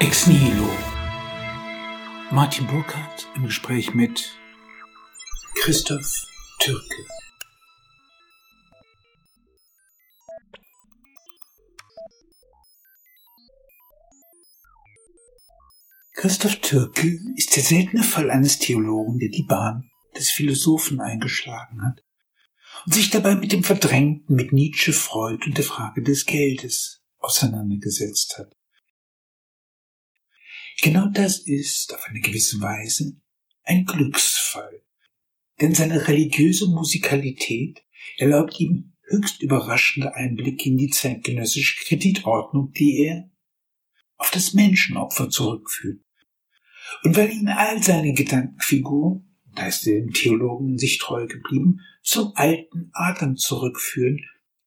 Ex Nihilo. Martin Burkhardt im Gespräch mit Christoph Türke. Christoph Türke ist der seltene Fall eines Theologen, der die Bahn des Philosophen eingeschlagen hat und sich dabei mit dem Verdrängten, mit Nietzsche, Freud und der Frage des Geldes auseinandergesetzt hat. Genau das ist auf eine gewisse Weise ein Glücksfall, denn seine religiöse Musikalität erlaubt ihm höchst überraschende Einblicke in die zeitgenössische Kreditordnung, die er auf das Menschenopfer zurückführt. Und weil ihn all seine Gedankenfiguren, da ist er dem Theologen sich treu geblieben, zum alten Adam zurückführen,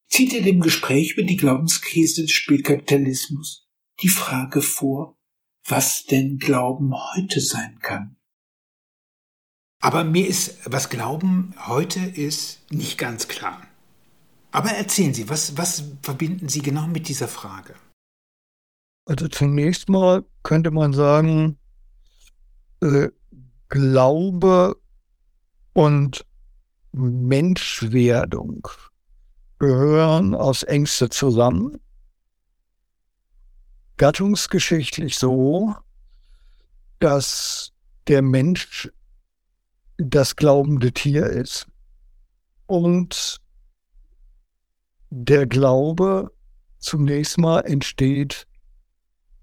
zieht er dem Gespräch über die Glaubenskrise des Spätkapitalismus die Frage vor, was denn Glauben heute sein kann. Aber mir ist, was Glauben heute ist, nicht ganz klar. Aber erzählen Sie, was, was verbinden Sie genau mit dieser Frage? Also zunächst mal könnte man sagen, äh, Glaube und Menschwerdung gehören aus Ängste zusammen. Gattungsgeschichtlich so, dass der Mensch das glaubende Tier ist und der Glaube zunächst mal entsteht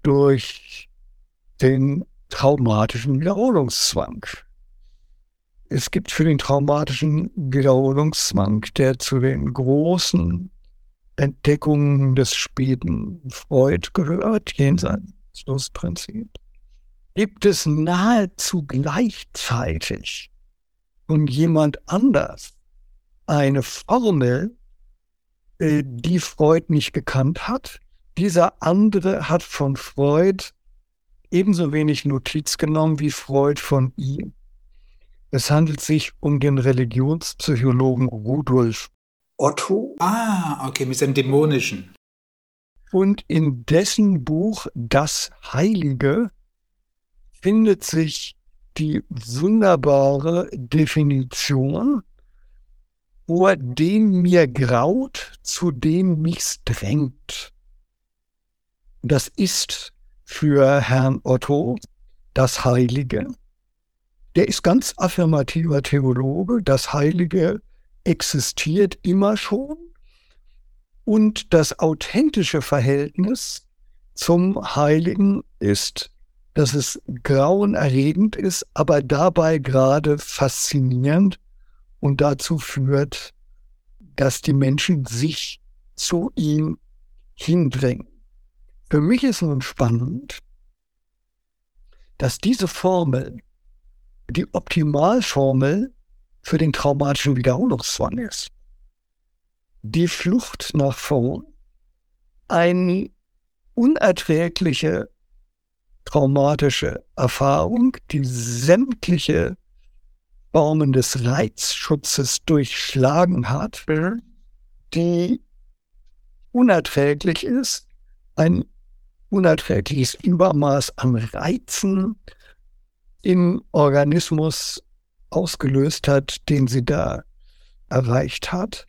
durch den traumatischen Wiederholungszwang. Es gibt für den traumatischen Wiederholungszwang, der zu den großen Entdeckungen des späten Freud gehört, jenseits des Lustprinzip, gibt es nahezu gleichzeitig von jemand anders eine Formel, äh, die Freud nicht gekannt hat. Dieser andere hat von Freud ebenso wenig Notiz genommen wie Freud von ihm. Es handelt sich um den Religionspsychologen Rudolf Otto. Ah, okay, mit seinem Dämonischen. Und in dessen Buch Das Heilige findet sich die wunderbare Definition, vor dem mir graut, zu dem mich's drängt. Das ist für Herrn Otto das Heilige. Der ist ganz affirmativer Theologe. Das Heilige existiert immer schon. Und das authentische Verhältnis zum Heiligen ist, dass es grauenerregend ist, aber dabei gerade faszinierend und dazu führt, dass die Menschen sich zu ihm hindrängen. Für mich ist nun spannend, dass diese Formel die Optimalformel für den traumatischen Wiederholungszwang ist. Die Flucht nach vorn, eine unerträgliche traumatische Erfahrung, die sämtliche Formen des Reizschutzes durchschlagen hat, die unerträglich ist, ein unerträgliches Übermaß an Reizen im Organismus ausgelöst hat, den sie da erreicht hat.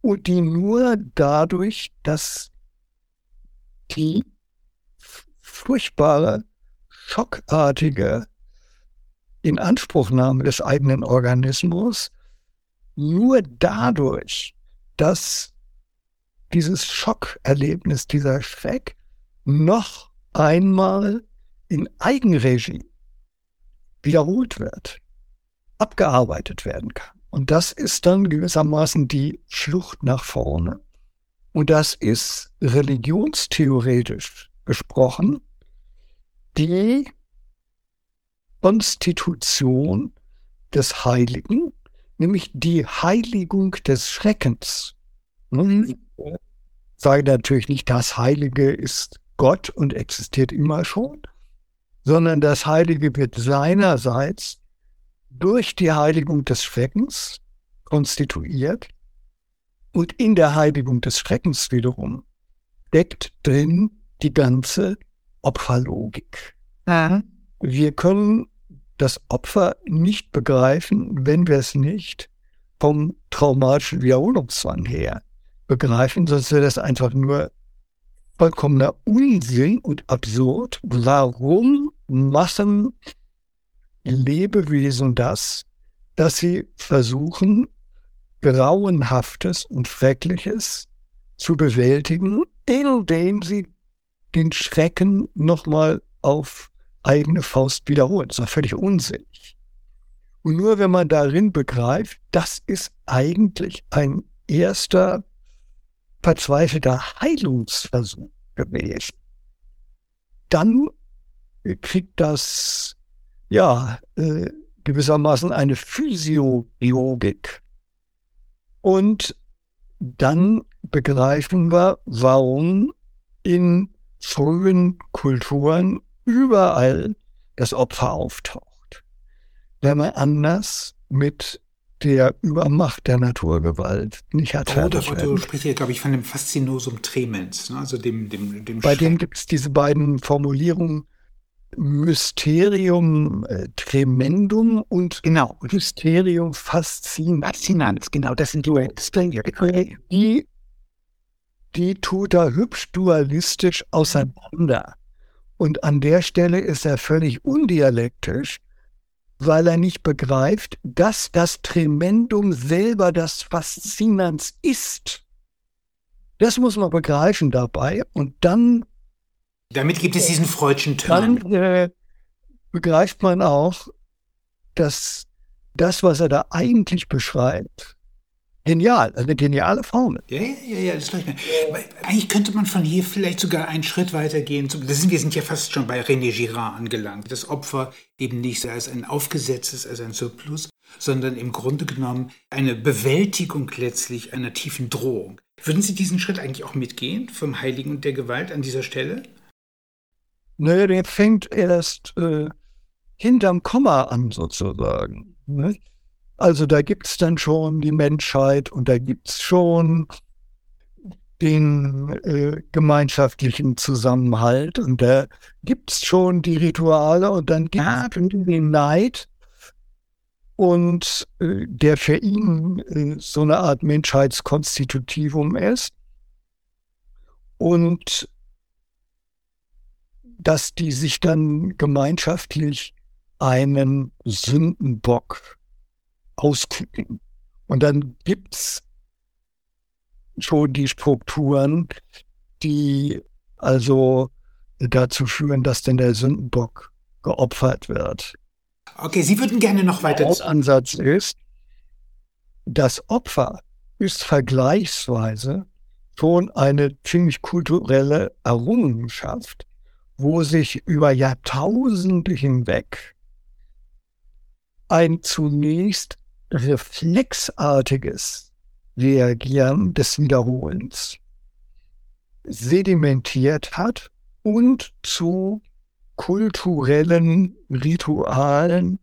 Und die nur dadurch, dass die furchtbare, schockartige Inanspruchnahme des eigenen Organismus, nur dadurch, dass dieses Schockerlebnis, dieser Schreck noch einmal in Eigenregie wiederholt wird, abgearbeitet werden kann. Und das ist dann gewissermaßen die Flucht nach vorne. Und das ist religionstheoretisch gesprochen die Konstitution des Heiligen, nämlich die Heiligung des Schreckens. Nun, sage natürlich nicht, das Heilige ist Gott und existiert immer schon, sondern das Heilige wird seinerseits durch die Heiligung des Schreckens konstituiert und in der Heiligung des Schreckens wiederum deckt drin die ganze Opferlogik. Mhm. Wir können das Opfer nicht begreifen, wenn wir es nicht vom traumatischen Wiederholungszwang her begreifen, sonst wäre das einfach nur vollkommener Unsinn und absurd. Warum machen Lebewesen das, dass sie versuchen, Grauenhaftes und Schreckliches zu bewältigen, indem sie den Schrecken nochmal auf eigene Faust wiederholen. Das ist völlig unsinnig. Und nur wenn man darin begreift, das ist eigentlich ein erster verzweifelter Heilungsversuch gewesen, dann kriegt das ja äh, gewissermaßen eine Physiologik. Und dann begreifen wir, warum in frühen Kulturen überall das Opfer auftaucht. Wenn man anders mit der Übermacht der Naturgewalt nicht hat. Oh, du sprichst hier, glaube ich, von dem Faszinosum tremens, ne? also dem, dem, dem Bei dem gibt es diese beiden Formulierungen Mysterium äh, tremendum und genau. Mysterium fascinans. Genau, das sind die, die, die tut er hübsch dualistisch auseinander. Und an der Stelle ist er völlig undialektisch, weil er nicht begreift, dass das Tremendum selber das Faszinans ist. Das muss man begreifen dabei und dann. Damit gibt es diesen freudschen Turn. Dann äh, begreift man auch, dass das, was er da eigentlich beschreibt, Genial, also eine geniale Formel. Ja, ja, ja, ja das mir. Eigentlich könnte man von hier vielleicht sogar einen Schritt weiter gehen. wir sind ja fast schon bei René Girard angelangt. Das Opfer eben nicht als ein aufgesetztes, als ein Surplus, sondern im Grunde genommen eine Bewältigung letztlich einer tiefen Drohung. Würden Sie diesen Schritt eigentlich auch mitgehen, vom Heiligen und der Gewalt an dieser Stelle? Naja, der fängt erst äh, hinterm Komma an, sozusagen. Ne? Also da gibt es dann schon die Menschheit und da gibt es schon den äh, gemeinschaftlichen Zusammenhalt und da gibt es schon die Rituale und dann gibt es den Neid und äh, der für ihn äh, so eine Art Menschheitskonstitutivum ist und dass die sich dann gemeinschaftlich einen Sündenbock auskicken. Und dann gibt's schon die Strukturen, die also dazu führen, dass denn der Sündenbock geopfert wird. Okay, Sie würden gerne noch weiter. Der Ansatz ist, das Opfer ist vergleichsweise schon eine ziemlich kulturelle Errungenschaft, wo sich über Jahrtausende hinweg ein zunächst reflexartiges Reagieren des Wiederholens sedimentiert hat und zu kulturellen Ritualen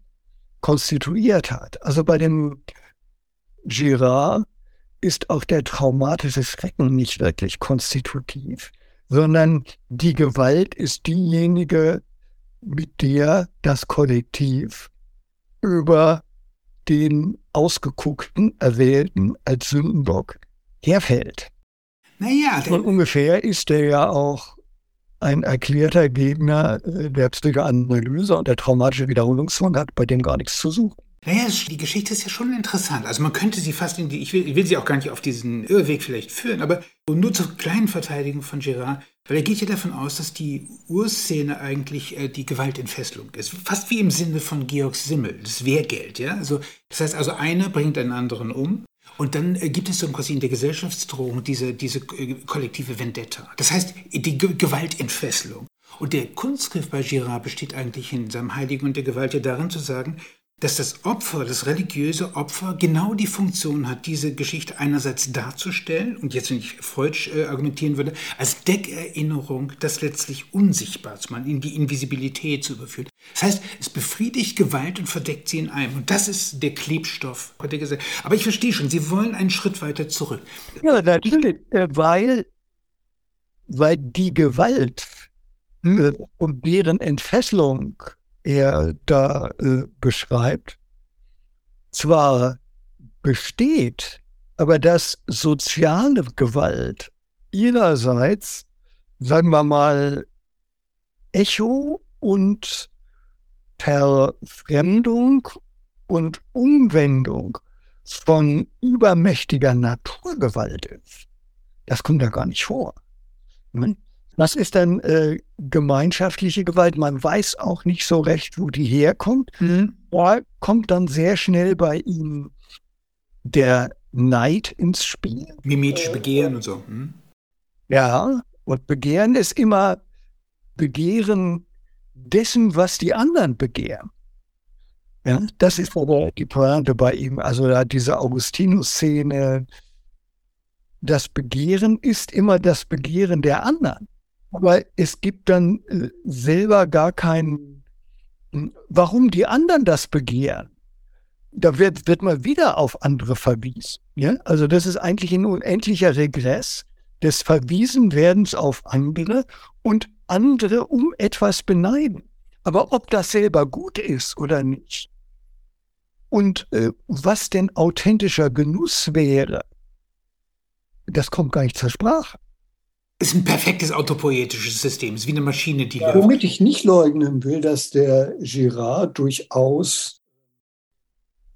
konstituiert hat. Also bei dem Girard ist auch der traumatische Schrecken nicht wirklich konstitutiv, sondern die Gewalt ist diejenige, mit der das Kollektiv über den ausgeguckten, erwählten als Sündenbock herfällt. Naja, und ungefähr ist er ja auch ein erklärter Gegner äh, der Psychoanalyse und der traumatische Wiederholungsfond hat bei dem gar nichts zu suchen. Naja, die Geschichte ist ja schon interessant. Also man könnte sie fast in die, ich will, ich will sie auch gar nicht auf diesen Irrweg vielleicht führen, aber nur zur kleinen Verteidigung von Girard, weil er geht ja davon aus, dass die Urszene eigentlich äh, die Gewaltentfesselung ist. Fast wie im Sinne von Georg Simmel, das Wehrgeld, ja. Also, das heißt also, einer bringt einen anderen um. Und dann äh, gibt es so quasi in der Gesellschaftsdrohung diese, diese äh, kollektive Vendetta. Das heißt, die Ge Gewaltentfesselung. Und der Kunstgriff bei Girard besteht eigentlich in seinem Heiligen und der Gewalt ja darin zu sagen, dass das Opfer, das religiöse Opfer, genau die Funktion hat, diese Geschichte einerseits darzustellen, und jetzt, wenn ich Freud äh, argumentieren würde, als Deckerinnerung, das letztlich unsichtbar zu machen, in die Invisibilität zu überführen. Das heißt, es befriedigt Gewalt und verdeckt sie in einem. Und das ist der Klebstoff der Gesellschaft. Aber ich verstehe schon, Sie wollen einen Schritt weiter zurück. Ja, natürlich, äh, weil, weil die Gewalt äh, und deren Entfesselung er da äh, beschreibt, zwar besteht, aber dass soziale Gewalt ihrerseits, sagen wir mal, Echo und Verfremdung und Umwendung von übermächtiger Naturgewalt ist. Das kommt da gar nicht vor. Was ist dann äh, gemeinschaftliche Gewalt? Man weiß auch nicht so recht, wo die herkommt. Mhm. Da kommt dann sehr schnell bei ihm der Neid ins Spiel. Mimetische Begehren und so. Hm? Ja, und Begehren ist immer Begehren dessen, was die anderen begehren. Ja, das ist aber die Pointe bei ihm. Also da diese Augustinus-Szene. Das Begehren ist immer das Begehren der anderen. Aber es gibt dann äh, selber gar keinen, warum die anderen das begehren. Da wird, wird man wieder auf andere verwiesen. Ja? Also das ist eigentlich ein unendlicher Regress des Verwiesenwerdens auf andere und andere um etwas beneiden. Aber ob das selber gut ist oder nicht und äh, was denn authentischer Genuss wäre, das kommt gar nicht zur Sprache. Ist ein perfektes autopoetisches System, ist wie eine Maschine, die ja, Womit ich nicht leugnen will, dass der Girard durchaus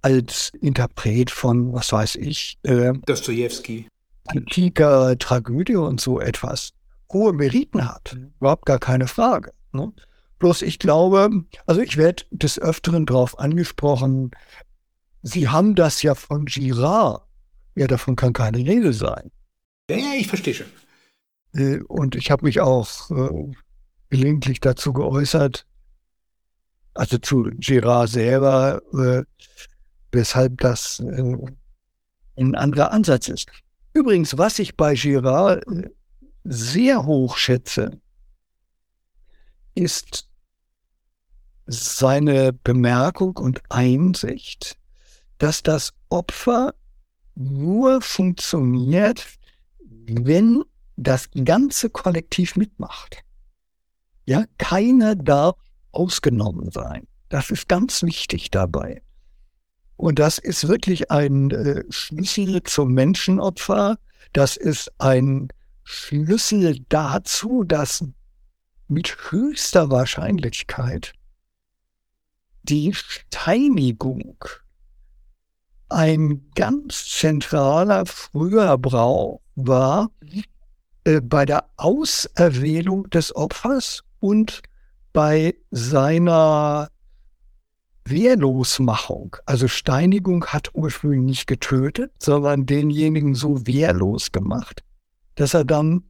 als Interpret von, was weiß ich, äh, Dostoevsky, antiker Tragödie und so etwas hohe Meriten hat. Mhm. Überhaupt gar keine Frage. Ne? Bloß ich glaube, also ich werde des Öfteren darauf angesprochen, Sie haben das ja von Girard. Ja, davon kann keine Rede sein. Ja, ja, ich verstehe schon. Äh, und ich habe mich auch äh, gelegentlich dazu geäußert, also zu Girard selber, äh, weshalb das ein anderer Ansatz ist. Übrigens, was ich bei Girard sehr hoch schätze, ist seine Bemerkung und Einsicht, dass das Opfer nur funktioniert, wenn das ganze Kollektiv mitmacht. Ja, keiner darf ausgenommen sein. Das ist ganz wichtig dabei. Und das ist wirklich ein äh, Schlüssel zum Menschenopfer. Das ist ein Schlüssel dazu, dass mit höchster Wahrscheinlichkeit die Steinigung ein ganz zentraler früher Brauch war äh, bei der Auserwählung des Opfers und bei seiner Wehrlosmachung. Also Steinigung hat ursprünglich nicht getötet, sondern denjenigen so wehrlos gemacht, dass er dann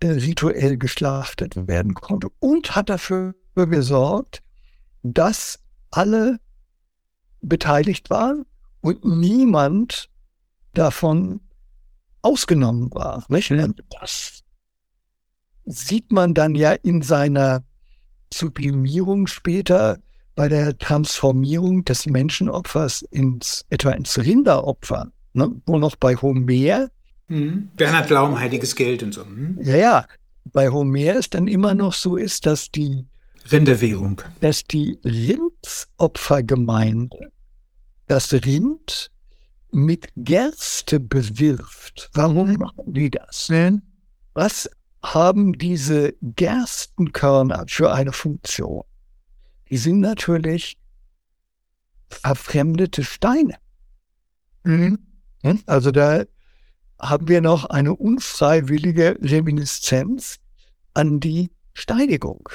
äh, rituell geschlachtet werden konnte und hat dafür gesorgt, dass alle beteiligt waren und niemand davon ausgenommen war. Nicht? Das sieht man dann ja in seiner Sublimierung später bei der Transformierung des Menschenopfers ins, etwa ins Rinderopfer, ne? wo noch bei Homer Mhm. Bernhard Laum, Heiliges Geld und so. Mhm. Ja, ja. Bei Homer ist dann immer noch so ist, dass die Rinderwährung, dass die Rindsopfergemeinde das Rind mit Gerste bewirft. Warum machen die das? Was haben diese Gerstenkörner für eine Funktion? Die sind natürlich verfremdete Steine. Mhm. Also da haben wir noch eine unfreiwillige Reminiszenz an die Steinigung.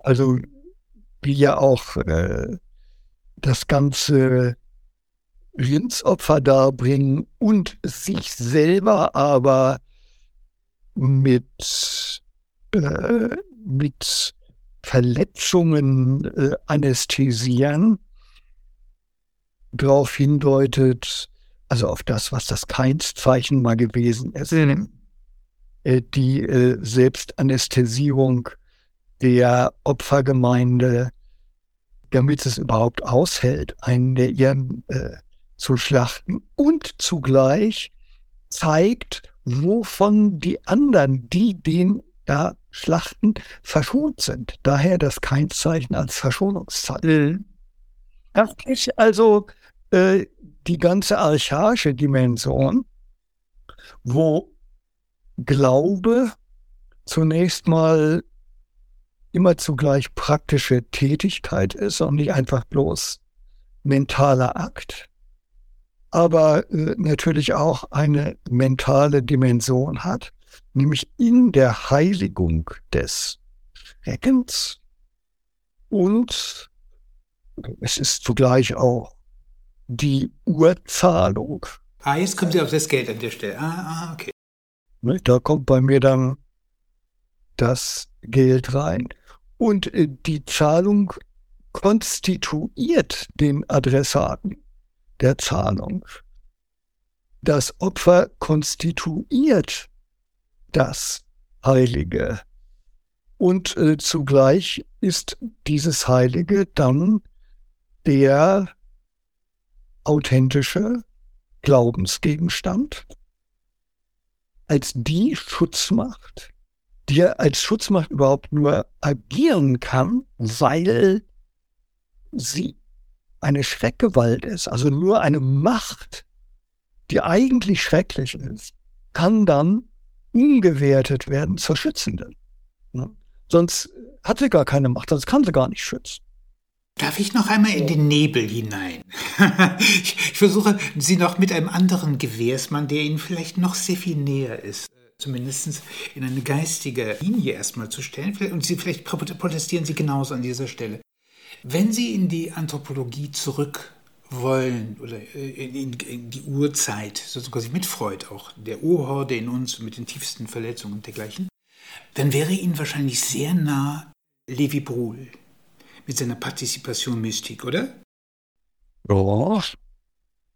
Also wie ja auch äh, das ganze Rindsopfer darbringen und sich selber aber mit, äh, mit Verletzungen äh, anästhesieren, darauf hindeutet, also auf das, was das Keinszeichen mal gewesen ist, äh, die äh, Selbstanästhesierung der Opfergemeinde, damit es überhaupt aushält, einen der ihren äh, zu schlachten und zugleich zeigt, wovon die anderen, die den da Schlachten verschont sind. Daher das Keinzeichen als Verschonungszeichen. Mhm. Das ist also äh, die ganze archaische Dimension, wo Glaube zunächst mal immer zugleich praktische Tätigkeit ist und nicht einfach bloß mentaler Akt, aber äh, natürlich auch eine mentale Dimension hat, nämlich in der Heiligung des Schreckens und es ist zugleich auch die Urzahlung. Ah, jetzt kommen Sie auf das Geld an der Stelle. Ah, ah okay. Ne, da kommt bei mir dann das Geld rein. Und äh, die Zahlung konstituiert den Adressaten der Zahlung. Das Opfer konstituiert das Heilige. Und äh, zugleich ist dieses Heilige dann der authentische Glaubensgegenstand als die Schutzmacht, die als Schutzmacht überhaupt nur agieren kann, weil sie eine Schreckgewalt ist, also nur eine Macht, die eigentlich schrecklich ist, kann dann umgewertet werden zur Schützenden. Ne? Sonst hat sie gar keine Macht, sonst kann sie gar nicht schützen. Darf ich noch einmal in den Nebel hinein? ich, ich, versuche, Sie noch mit einem anderen Gewehrsmann, der Ihnen vielleicht noch sehr viel näher ist, zumindest in eine geistige Linie erstmal zu stellen. Und Sie vielleicht protestieren Sie genauso an dieser Stelle. Wenn Sie in die Anthropologie zurück wollen oder äh, in, in, die Urzeit, so quasi mit Freud auch, der Urhorde in uns mit den tiefsten Verletzungen und dergleichen, dann wäre Ihnen wahrscheinlich sehr nah Levi Bruhl mit seiner Partizipation Mystik, oder? Ja.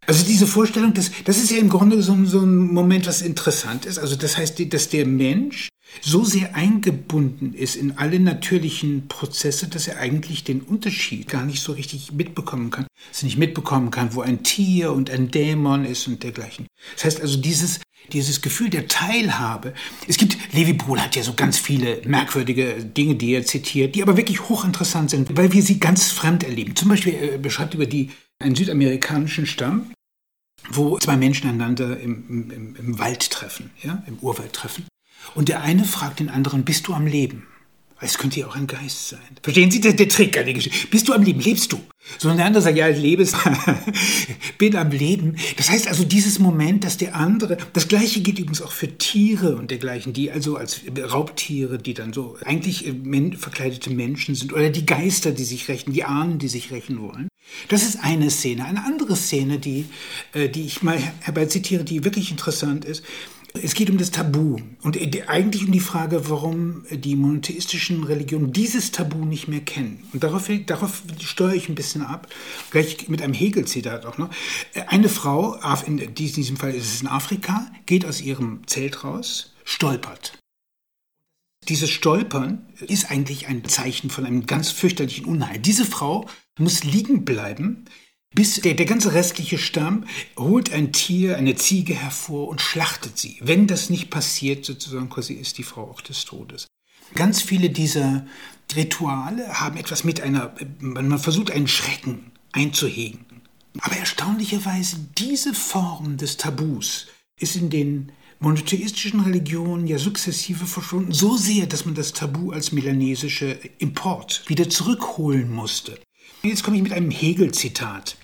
Also diese Vorstellung, das, das ist ja im Grunde so, so ein Moment, was interessant ist. Also das heißt, dass der Mensch so sehr eingebunden ist in alle natürlichen Prozesse, dass er eigentlich den Unterschied gar nicht so richtig mitbekommen kann. Dass er nicht mitbekommen kann, wo ein Tier und ein Dämon ist und dergleichen. Das heißt also, dieses, dieses Gefühl der Teilhabe. Es gibt, Levi Bruhl hat ja so ganz viele merkwürdige Dinge, die er zitiert, die aber wirklich hochinteressant sind, weil wir sie ganz fremd erleben. Zum Beispiel, er beschreibt über die, einen südamerikanischen Stamm, wo zwei Menschen einander im, im, im Wald treffen, ja, im Urwald treffen. Und der eine fragt den anderen, bist du am Leben? Es könnte ja auch ein Geist sein. Verstehen Sie, der, der Trick an der Geschichte. Bist du am Leben? Lebst du? Sondern der andere sagt, ja, ich lebe, bin am Leben. Das heißt also, dieses Moment, dass der andere, das Gleiche gilt übrigens auch für Tiere und dergleichen, die also als Raubtiere, die dann so eigentlich äh, verkleidete Menschen sind oder die Geister, die sich rächen, die Ahnen, die sich rächen wollen. Das ist eine Szene. Eine andere Szene, die, äh, die ich mal herbei zitiere, die wirklich interessant ist, es geht um das Tabu und eigentlich um die Frage, warum die monotheistischen Religionen dieses Tabu nicht mehr kennen. Und darauf, darauf steuere ich ein bisschen ab, gleich mit einem Hegel-Zitat auch noch. Eine Frau, in diesem Fall ist es in Afrika, geht aus ihrem Zelt raus, stolpert. Dieses Stolpern ist eigentlich ein Zeichen von einem ganz fürchterlichen Unheil. Diese Frau muss liegen bleiben, bis der, der ganze restliche Stamm holt ein Tier, eine Ziege hervor und schlachtet sie. Wenn das nicht passiert, sozusagen quasi ist die Frau auch des Todes. Ganz viele dieser Rituale haben etwas mit einer, man versucht einen Schrecken einzuhegen. Aber erstaunlicherweise diese Form des Tabus ist in den monotheistischen Religionen ja sukzessive verschwunden, so sehr, dass man das Tabu als melanesische Import wieder zurückholen musste. Jetzt komme ich mit einem Hegel-Zitat.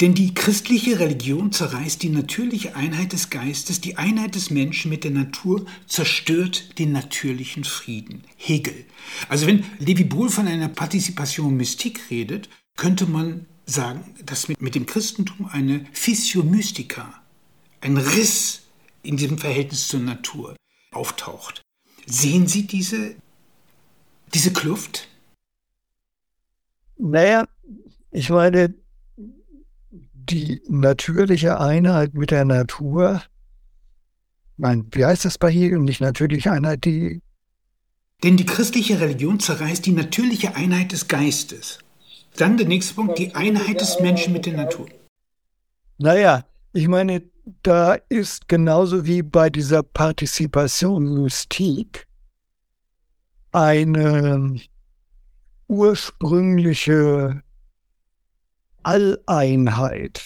Denn die christliche Religion zerreißt die natürliche Einheit des Geistes, die Einheit des Menschen mit der Natur, zerstört den natürlichen Frieden. Hegel. Also wenn Levi Bohl von einer Partizipation Mystik redet, könnte man sagen, dass mit, mit dem Christentum eine Fissio Mystica, ein Riss in diesem Verhältnis zur Natur auftaucht. Sehen Sie diese, diese Kluft? Naja, ich meine, die natürliche Einheit mit der Natur, nein, wie heißt das bei Hegel? Nicht natürliche Einheit, die. Denn die christliche Religion zerreißt die natürliche Einheit des Geistes. Dann der nächste Punkt, die Einheit des Menschen mit der Natur. Naja, ich meine, da ist genauso wie bei dieser Partizipation Mystik eine ursprüngliche Alleinheit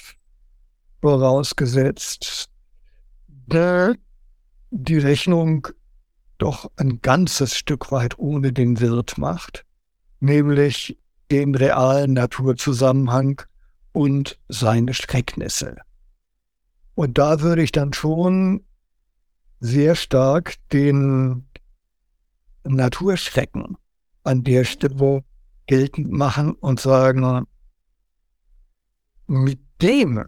vorausgesetzt, der die Rechnung doch ein ganzes Stück weit ohne den Wirt macht, nämlich den realen Naturzusammenhang und seine Schrecknisse. Und da würde ich dann schon sehr stark den Naturschrecken an der Stelle geltend machen und sagen, mit dem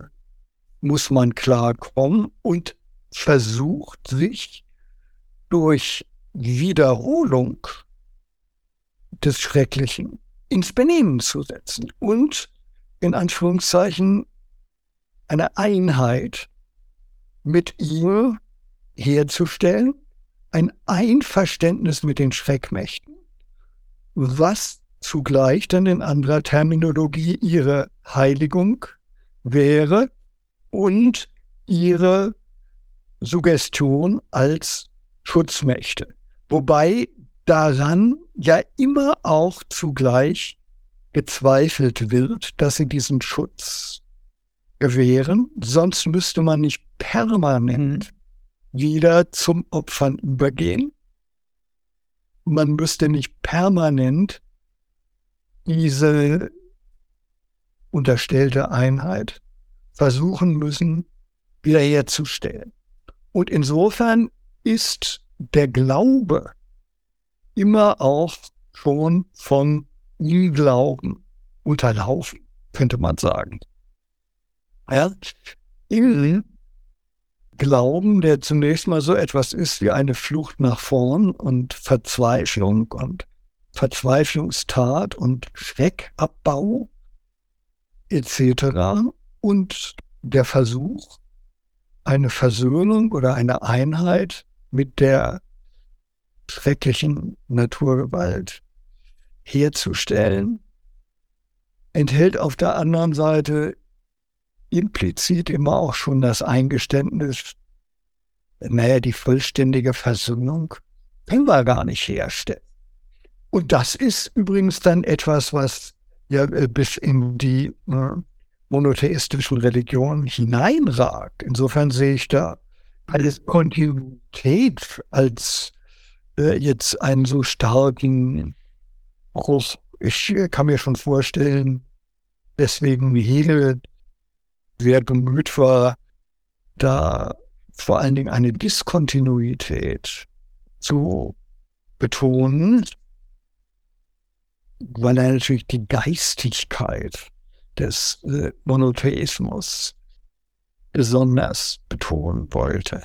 muss man klarkommen und versucht sich durch Wiederholung des Schrecklichen ins Benehmen zu setzen und in Anführungszeichen eine Einheit mit ihm herzustellen, ein Einverständnis mit den Schreckmächten, was zugleich dann in anderer Terminologie ihre Heiligung wäre und ihre Suggestion als Schutzmächte. Wobei daran ja immer auch zugleich gezweifelt wird, dass sie diesen Schutz gewähren, sonst müsste man nicht permanent wieder zum Opfern übergehen. Man müsste nicht permanent diese unterstellte Einheit versuchen müssen, wiederherzustellen. Und insofern ist der Glaube immer auch schon von Unglauben unterlaufen, könnte man sagen. Ja, im Glauben, der zunächst mal so etwas ist wie eine Flucht nach vorn und Verzweiflung und Verzweiflungstat und Schreckabbau etc. und der Versuch, eine Versöhnung oder eine Einheit mit der schrecklichen Naturgewalt herzustellen, enthält auf der anderen Seite implizit immer auch schon das Eingeständnis, naja, die vollständige Versöhnung können wir gar nicht herstellen. Und das ist übrigens dann etwas, was ja äh, bis in die äh, monotheistischen Religionen hineinragt. Insofern sehe ich da als Kontinuität, als äh, jetzt einen so starken Bruch. Ich äh, kann mir schon vorstellen, deswegen Hegel sehr bemüht war, da vor allen Dingen eine Diskontinuität zu betonen, weil er natürlich die Geistigkeit des äh, Monotheismus besonders betonen wollte.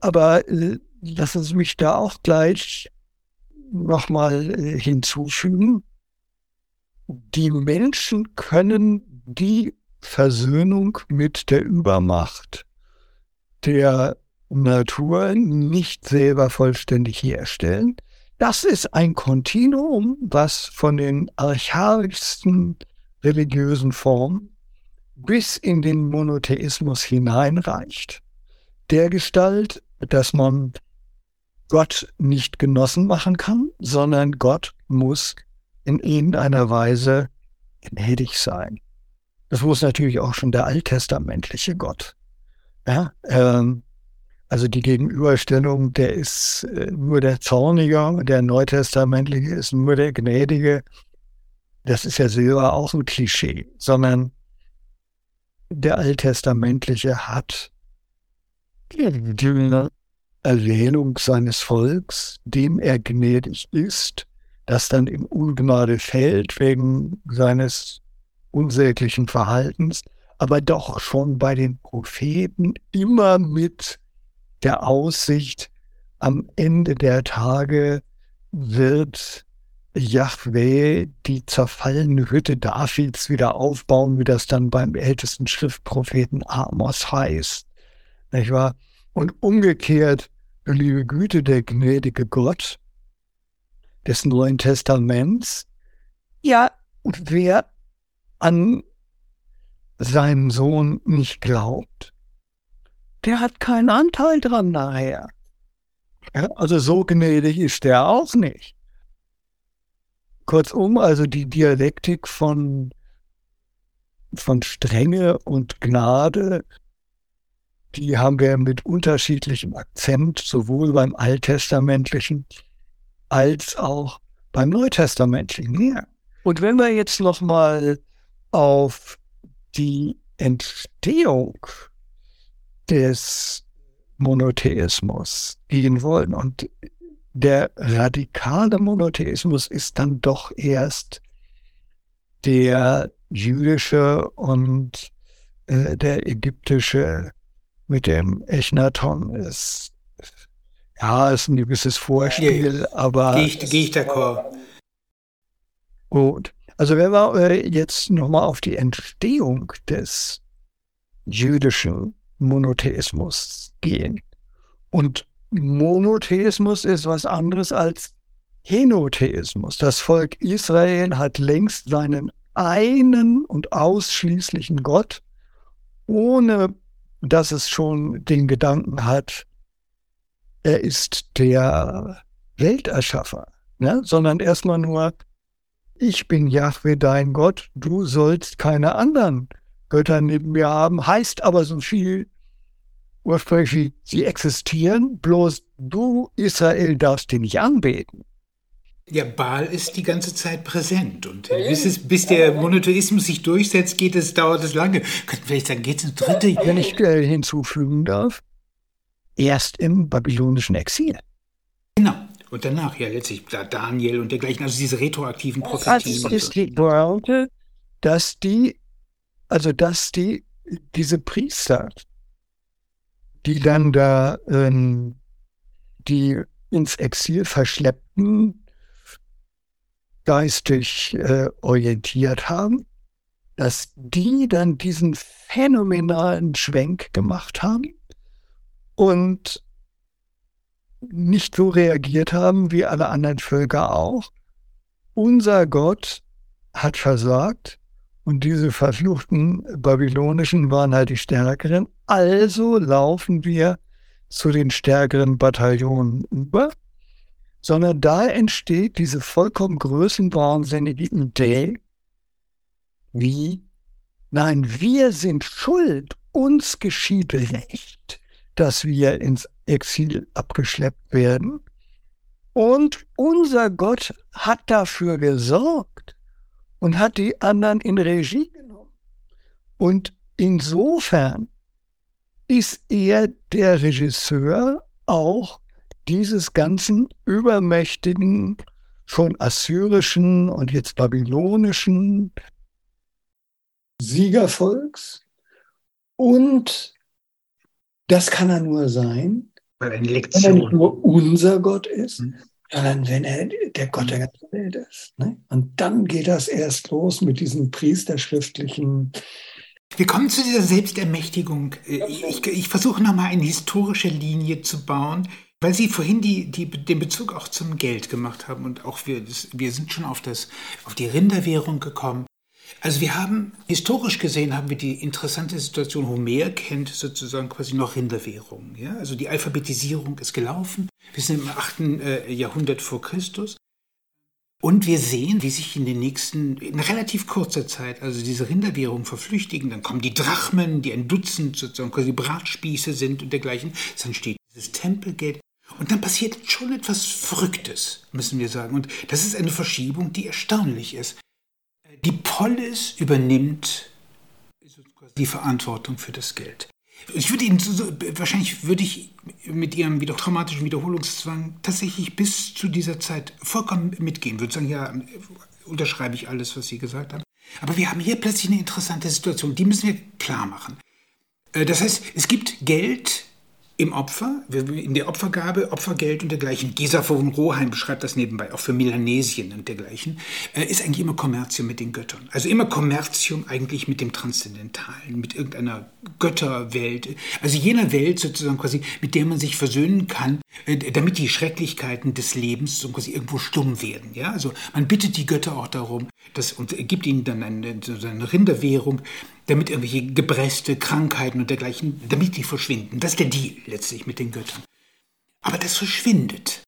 Aber äh, lassen Sie mich da auch gleich nochmal äh, hinzufügen. Die Menschen können die Versöhnung mit der Übermacht der Natur nicht selber vollständig herstellen. Das ist ein Kontinuum, was von den archaischsten religiösen Formen bis in den Monotheismus hineinreicht. Der Gestalt, dass man Gott nicht genossen machen kann, sondern Gott muss in irgendeiner Weise gnädig sein. Das muss natürlich auch schon der alttestamentliche Gott. Ja, ähm, also die Gegenüberstellung, der ist äh, nur der Zornige der Neutestamentliche ist nur der Gnädige. Das ist ja selber auch ein Klischee, sondern der Alttestamentliche hat die Erwähnung seines Volks, dem er gnädig ist, das dann in Ungnade fällt wegen seines unsäglichen Verhaltens, aber doch schon bei den Propheten immer mit der Aussicht, am Ende der Tage wird Yahweh die zerfallene Hütte Davids wieder aufbauen, wie das dann beim ältesten Schriftpropheten Amos heißt. Nicht wahr? Und umgekehrt, liebe Güte, der gnädige Gott des Neuen Testaments, ja, wer an seinen Sohn nicht glaubt, der hat keinen Anteil dran nachher. Ja, also so gnädig ist der auch nicht. Kurzum, also die Dialektik von, von Strenge und Gnade, die haben wir mit unterschiedlichem Akzent, sowohl beim Alttestamentlichen als auch beim Neutestamentlichen. Ja. Und wenn wir jetzt nochmal auf die Entstehung des Monotheismus gehen wollen und der radikale Monotheismus ist dann doch erst der jüdische und äh, der ägyptische mit dem Echnaton ist ja ist ein gewisses Vorspiel, ja, aber gehe ich, geh ich d'accord. Gut. Also wenn wir äh, jetzt nochmal auf die Entstehung des jüdischen Monotheismus gehen und Monotheismus ist was anderes als Henotheismus. Das Volk Israel hat längst seinen einen und ausschließlichen Gott, ohne dass es schon den Gedanken hat, er ist der Welterschaffer, ne? sondern erstmal nur, ich bin Jahwe dein Gott, du sollst keine anderen Götter neben mir haben, heißt aber so viel ursprünglich, sie existieren, bloß du, Israel, darfst die nicht anbeten. Ja, Baal ist die ganze Zeit präsent und bis, es, bis der Monotheismus sich durchsetzt, geht es, dauert es lange. Könnten vielleicht sagen, geht es ins dritte Wenn ich äh, hinzufügen darf, erst im babylonischen Exil. Genau. Und danach, ja, letztlich Daniel und dergleichen, also diese retroaktiven Prophetien. Das ist die Worte, dass die, also dass die, diese Priester, die dann da ähm, die ins Exil verschleppten, geistig äh, orientiert haben, dass die dann diesen phänomenalen Schwenk gemacht haben und nicht so reagiert haben wie alle anderen Völker auch. Unser Gott hat versagt und diese verfluchten babylonischen waren halt die stärkeren. Also laufen wir zu den stärkeren Bataillonen über, sondern da entsteht diese vollkommen größenwahnsinnige Idee, wie, nein, wir sind schuld, uns geschieht Recht, dass wir ins Exil abgeschleppt werden. Und unser Gott hat dafür gesorgt und hat die anderen in Regie genommen. Und insofern ist er der Regisseur auch dieses ganzen übermächtigen, schon assyrischen und jetzt babylonischen Siegervolks. Und das kann er nur sein, weil er nicht nur unser Gott ist, mhm. Sondern wenn er der Gott der ganzen Welt ist. Ne? Und dann geht das erst los mit diesen priesterschriftlichen wir kommen zu dieser Selbstermächtigung. Ich, ich versuche nochmal eine historische Linie zu bauen, weil Sie vorhin die, die, den Bezug auch zum Geld gemacht haben und auch wir, das, wir sind schon auf, das, auf die Rinderwährung gekommen. Also wir haben, historisch gesehen, haben wir die interessante Situation, Homer kennt sozusagen quasi noch Rinderwährung. Ja? Also die Alphabetisierung ist gelaufen. Wir sind im 8. Äh, Jahrhundert vor Christus. Und wir sehen, wie sich in den nächsten, in relativ kurzer Zeit, also diese Rinderwährungen verflüchtigen. Dann kommen die Drachmen, die ein Dutzend sozusagen quasi Bratspieße sind und dergleichen. Dann steht dieses Tempelgeld. Und dann passiert schon etwas Verrücktes, müssen wir sagen. Und das ist eine Verschiebung, die erstaunlich ist. Die Polis übernimmt die Verantwortung für das Geld. Ich würde Ihnen, wahrscheinlich würde ich mit Ihrem wieder, traumatischen Wiederholungszwang tatsächlich bis zu dieser Zeit vollkommen mitgehen. Würde sagen, ja, unterschreibe ich alles, was Sie gesagt haben. Aber wir haben hier plötzlich eine interessante Situation, die müssen wir klar machen. Äh, das heißt, es gibt Geld im Opfer, in der Opfergabe, Opfergeld und dergleichen. Gesa von Roheim beschreibt das nebenbei, auch für Melanesien und dergleichen, äh, ist eigentlich immer Kommerzium mit den Göttern. Also immer Kommerzium eigentlich mit dem Transzendentalen, mit irgendeiner Götterwelt. Also jener Welt sozusagen quasi, mit der man sich versöhnen kann, Äh, damit die Schrecklichkeiten des Lebens so quasi irgendwo stumm werden. Ja? Also man bittet die Götter auch darum dass, und gibt ihnen dann eine, eine Rinderwährung, damit irgendwelche Gebräste, Krankheiten und dergleichen, damit die verschwinden. Das ist der Deal letztlich mit den Göttern. Aber das verschwindet.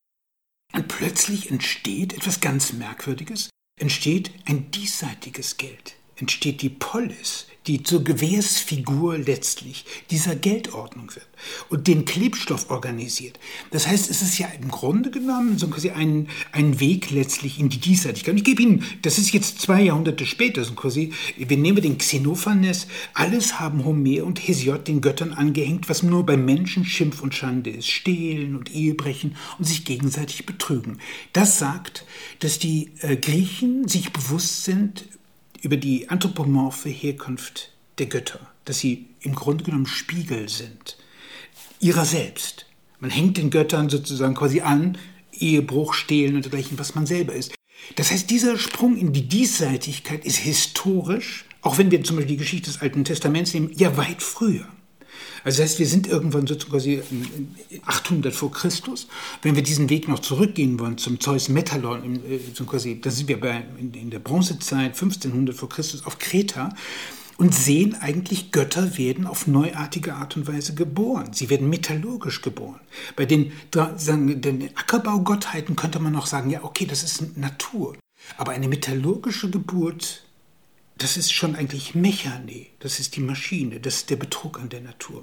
Und plötzlich entsteht etwas ganz Merkwürdiges, entsteht ein diesseitiges Geld, entsteht die Polis, die zur Gewährsfigur letztlich dieser Geldordnung wird und den Klebstoff organisiert. Das heißt, es ist ja im Grunde genommen so quasi ein, ein Weg letztlich in die Diesseitigkeit. Ich gebe Ihnen, das ist jetzt zwei Jahrhunderte später, so quasi, wir nehmen den Xenophanes, alles haben Homer und Hesiod den Göttern angehängt, was nur bei Menschen Schimpf und Schande ist. Stehlen und Ehebrechen und sich gegenseitig betrügen. Das sagt, dass die äh, Griechen sich bewusst sind, über die anthropomorphe Herkunft der Götter, dass sie im Grunde genommen Spiegel sind, ihrer selbst. Man hängt den Göttern sozusagen quasi an, Ehebruch, Stehlen und dergleichen, was man selber ist. Das heißt, dieser Sprung in die Diesseitigkeit ist historisch, auch wenn wir zum Beispiel die Geschichte des Alten Testaments nehmen, ja weit früher. Also das heißt, wir sind irgendwann so quasi 800 vor Christus. Wenn wir diesen Weg noch zurückgehen wollen zum Zeus Metallon, äh, quasi, da sind wir bei, in, der Bronzezeit 1500 vor Christus auf Kreta und sehen eigentlich, Götter werden auf neuartige Art und Weise geboren. Sie werden metallurgisch geboren. Bei den, den Ackerbaugottheiten könnte man noch sagen, ja, okay, das ist Natur. Aber eine metallurgische Geburt, das ist schon eigentlich Mechane, das ist die Maschine, das ist der Betrug an der Natur.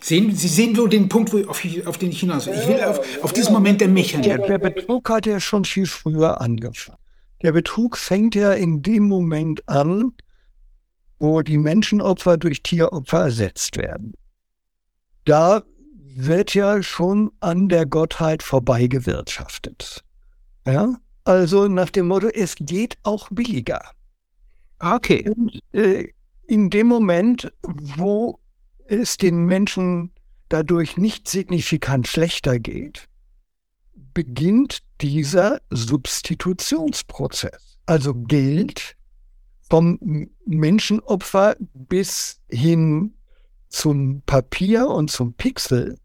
Sehen, Sie sehen wohl den Punkt, wo, auf, auf, den ich hinaus will. Ich will auf, auf diesen Moment der Mechanik. Der, der Betrug hat ja schon viel früher angefangen. Der Betrug fängt ja in dem Moment an, wo die Menschenopfer durch Tieropfer ersetzt werden. Da wird ja schon an der Gottheit vorbeigewirtschaftet. Ja? Also nach dem Motto, es geht auch billiger. Okay. Und, äh, in dem Moment, wo es den Menschen dadurch nicht signifikant schlechter geht, beginnt dieser Substitutionsprozess. Also Geld vom Menschenopfer bis hin zum Papier und zum Pixel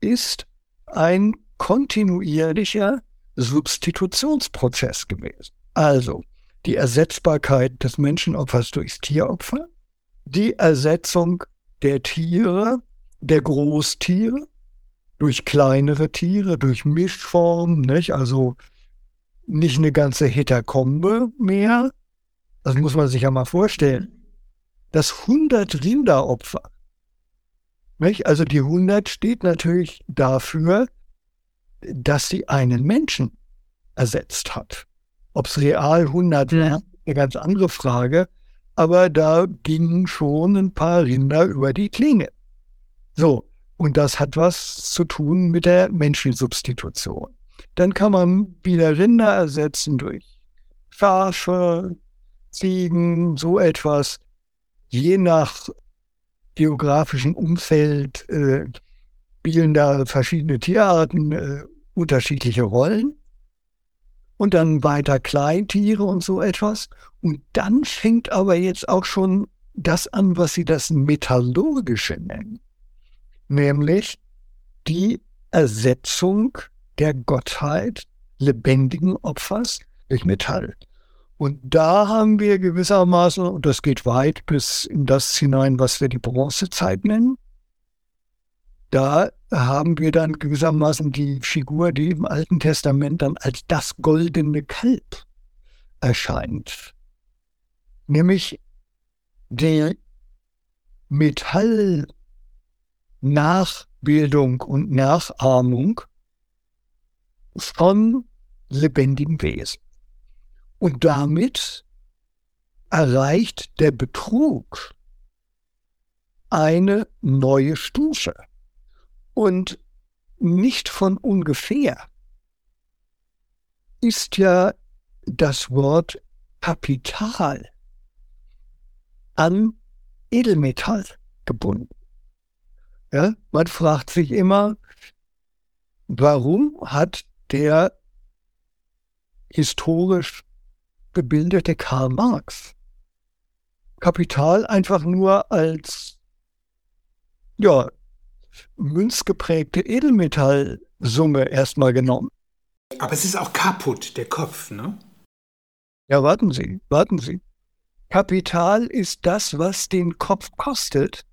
ist ein kontinuierlicher Substitutionsprozess gewesen. Also die Ersetzbarkeit des Menschenopfers durchs Tieropfer, die Ersetzung der Tiere, der Großtiere, durch kleinere Tiere, durch Mischformen, nicht? Also nicht eine ganze Hetakombe mehr. Das muss man sich ja mal vorstellen. Das 100 Rinderopfer. Nicht? Also die 100 steht natürlich dafür, dass sie einen Menschen ersetzt hat. Ob es real 100 ja. eine ganz andere Frage aber da gingen schon ein paar Rinder über die Klinge. So, und das hat was zu tun mit der Menschensubstitution. Dann kann man wieder Rinder ersetzen durch Schafe, Ziegen, so etwas. Je nach geografischem Umfeld äh, spielen da verschiedene Tierarten äh, unterschiedliche Rollen und dann weiter Kleintiere und so etwas. Und dann fängt aber jetzt auch schon das an, was sie das Metallurgische nennen, nämlich die Ersetzung der Gottheit lebendigen Opfers durch Metall. Und da haben wir gewissermaßen, und das geht weit bis in das hinein, was wir die Bronzezeit nennen, da haben wir dann gewissermaßen die Figur, die im Alten Testament dann als das goldene Kalb erscheint. Nämlich die Metallnachbildung und Nachahmung von lebendigen Wesen. Und damit erreicht der Betrug eine neue Stufe. Und nicht von ungefähr ist ja das Wort Kapital an Edelmetall gebunden. Ja, man fragt sich immer, warum hat der historisch gebildete Karl Marx Kapital einfach nur als ja, münzgeprägte Edelmetallsumme erstmal genommen. Aber es ist auch kaputt, der Kopf, ne? Ja, warten Sie, warten Sie. Kapital ist das, was den Kopf kostet,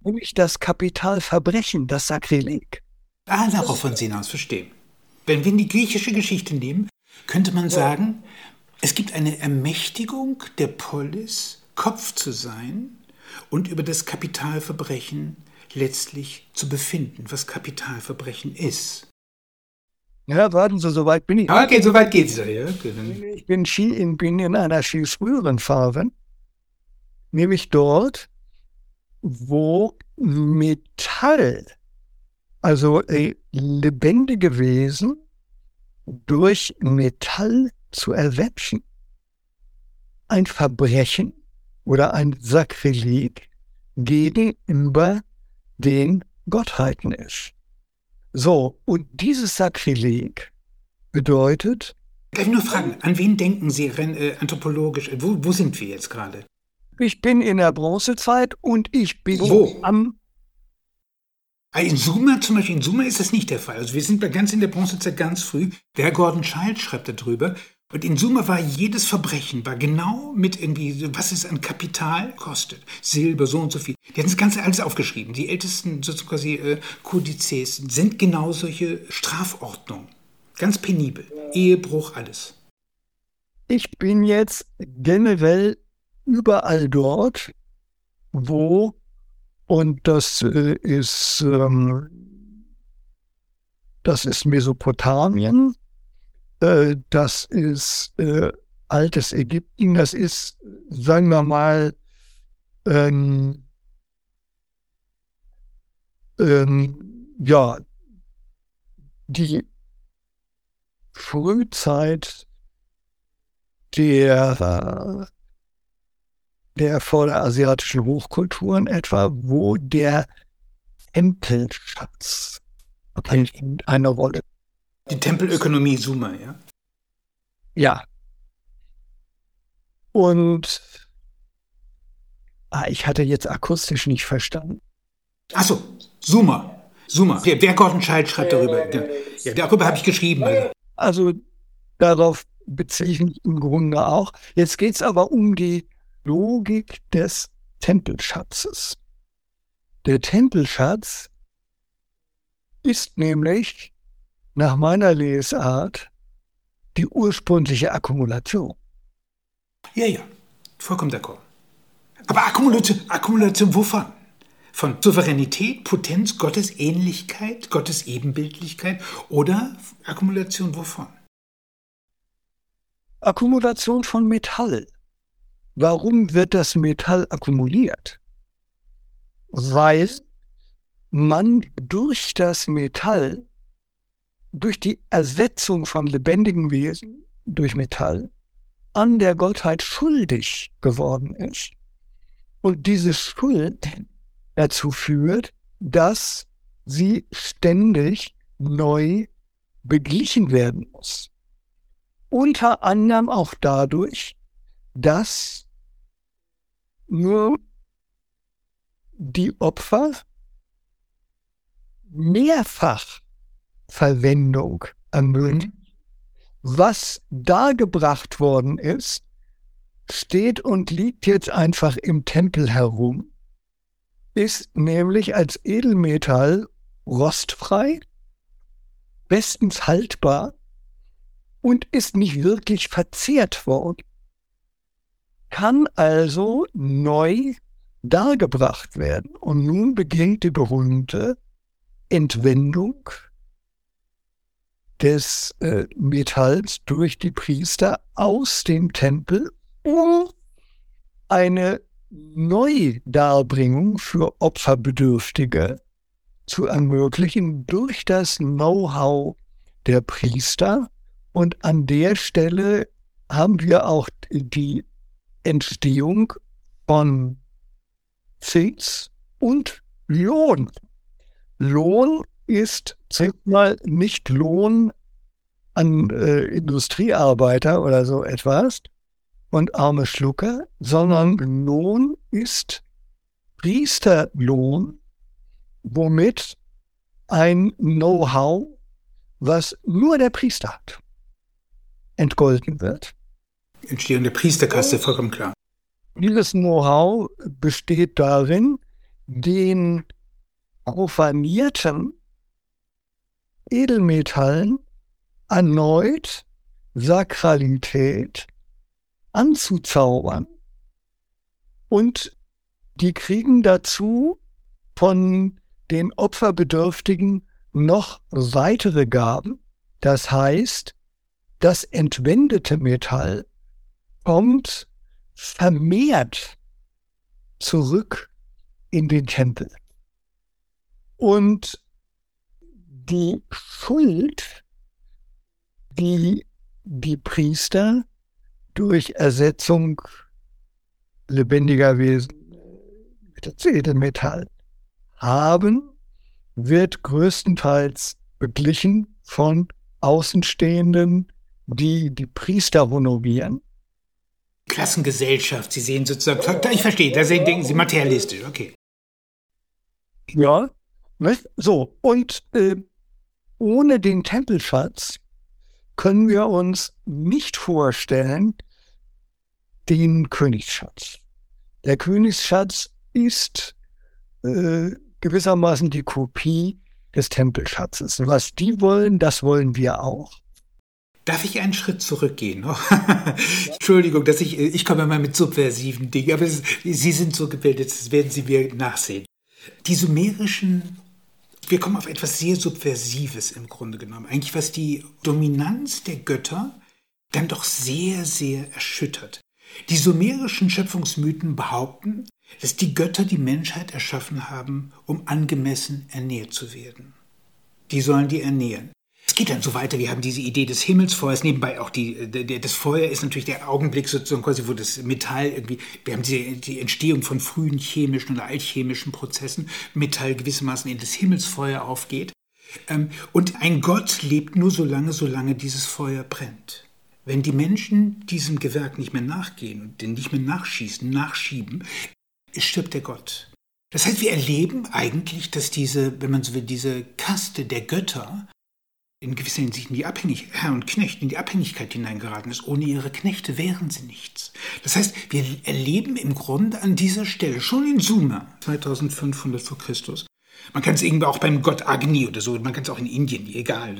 nämlich das Kapitalverbrechen, das Sakrileg. Ah, darauf wollen Sie hinaus, verstehen. Wenn wir in die griechische Geschichte nehmen, könnte man sagen, es gibt eine Ermächtigung der Polis, Kopf zu sein und über das Kapitalverbrechen letztlich zu befinden, was Kapitalverbrechen ist. Ja, warten Sie, so weit bin ich. Okay, so weit geht's ja. ja. Ich bin, in, bin in einer viel früheren Phase, nämlich dort, wo Metall, also äh, lebendige Wesen, durch Metall zu ersetzen, ein Verbrechen oder ein Sakrileg gegenüber den Gottheiten ist. So, und dieses Sakrileg bedeutet. Darf ich nur fragen, an wen denken Sie äh, anthropologisch? Wo, wo sind wir jetzt gerade? Ich bin in der Bronzezeit und ich bin wo? am. Ah, in Sumer zum Beispiel, in Sumer ist das nicht der Fall. Also wir sind ganz in der Bronzezeit ganz früh. Der Gordon Child schreibt darüber. Und in Summe war jedes Verbrechen, war genau mit irgendwie, was es an Kapital kostet. Silber, so und so viel. Die hatten das Ganze alles aufgeschrieben. Die ältesten sozusagen quasi äh, Kodizes sind genau solche Strafordnungen. Ganz penibel. Ehebruch, alles. Ich bin jetzt generell überall dort, wo, und das äh, ist, ähm, das ist Mesopotamien, äh, das ist äh, altes Ägypten, das ist, sagen wir mal, ähm, ähm, ja, die Frühzeit der, der vorderasiatischen Hochkulturen etwa, wo der Tempelschatz eine Rolle die Tempelökonomie Sumer, ja? Ja. Und ah, ich hatte jetzt akustisch nicht verstanden. Achso, Sumer. Sumer. Der, der Gordon Child schreibt darüber. Ja, darüber habe ich geschrieben. Also. also darauf beziehe ich mich im Grunde auch. Jetzt geht es aber um die Logik des Tempelschatzes. Der Tempelschatz ist nämlich nach meiner Lesart die ursprüngliche Akkumulation. Ja, ja, vollkommen d'accord. Aber Akkumulation, Akkumulation wovon? Von Souveränität, Potenz, Gottesähnlichkeit, Gottesebenbildlichkeit oder Akkumulation wovon? Akkumulation von Metall. Warum wird das Metall akkumuliert? Weil man durch das Metall durch die Ersetzung von lebendigen Wesen durch Metall an der Gottheit schuldig geworden ist. Und diese Schuld dazu führt, dass sie ständig neu beglichen werden muss. Unter anderem auch dadurch, dass nur die Opfer mehrfach Verwendung ermöglicht. Mhm. Was dargebracht worden ist, steht und liegt jetzt einfach im Tempel herum, ist nämlich als Edelmetall rostfrei, bestens haltbar und ist nicht wirklich verzehrt worden, kann also neu dargebracht werden. Und nun beginnt die berühmte Entwendung des äh, Metalls durch die Priester aus dem Tempel, um eine Neudarbringung für Opferbedürftige zu ermöglichen durch das Know-how der Priester. Und an der Stelle haben wir auch die Entstehung von Zins und Lohn. Lohn ist zählt mal nicht Lohn an äh, Industriearbeiter oder so etwas und arme Schlucker, sondern Lohn ist Priesterlohn, womit ein Know-how, was nur der Priester hat, entgolten wird. Entstehung der Priesterkaste, vollkommen klar. Dieses Know-how besteht darin, den profanierten Edelmetallen erneut Sakralität anzuzaubern. Und die kriegen dazu von den Opferbedürftigen noch weitere Gaben. Das heißt, das entwendete Metall kommt vermehrt zurück in den Tempel. Und die Schuld, die die Priester durch Ersetzung lebendiger Wesen mit Edelmetall haben, wird größtenteils beglichen von Außenstehenden, die die Priester honorieren. Klassengesellschaft, Sie sehen sozusagen, ich verstehe, da denken Sie materialistisch, okay. Ja, nicht? so, und äh, ohne den Tempelschatz können wir uns nicht vorstellen, den Königsschatz. Der Königsschatz ist äh, gewissermaßen die Kopie des Tempelschatzes. Was die wollen, das wollen wir auch. Darf ich einen Schritt zurückgehen? Entschuldigung, dass ich, ich komme mal mit subversiven Dingen, aber es, Sie sind so gebildet, das werden Sie mir nachsehen. Die sumerischen, wir kommen auf etwas sehr Subversives im Grunde genommen. Eigentlich was die Dominanz der Götter dann doch sehr, sehr erschüttert. Die sumerischen Schöpfungsmythen behaupten, dass die Götter die Menschheit erschaffen haben, um angemessen ernährt zu werden. Die sollen die ernähren. Es geht dann so weiter, wir haben diese Idee des Himmelsfeuers, nebenbei auch die, der, das Feuer ist natürlich der Augenblick sozusagen quasi, wo das Metall irgendwie, wir haben die, die Entstehung von frühen chemischen oder altchemischen Prozessen, Metall gewissermaßen in das Himmelsfeuer aufgeht. Ähm, und ein Gott lebt nur so lange, solange dieses Feuer brennt. Wenn die Menschen diesem Gewerk nicht mehr nachgehen und den nicht mehr nachschießen, nachschieben, stirbt der Gott. Das heißt, wir erleben eigentlich, dass diese, wenn man so will, diese Kaste der Götter in gewisser Hinsicht in die Abhängigkeit, Herr und Knecht, in die Abhängigkeit hineingeraten ist. Ohne ihre Knechte wären sie nichts. Das heißt, wir erleben im Grunde an dieser Stelle, schon in Sumer, 2500 vor Christus, man kann es irgendwie auch beim Gott Agni oder so, man kann es auch in Indien, egal,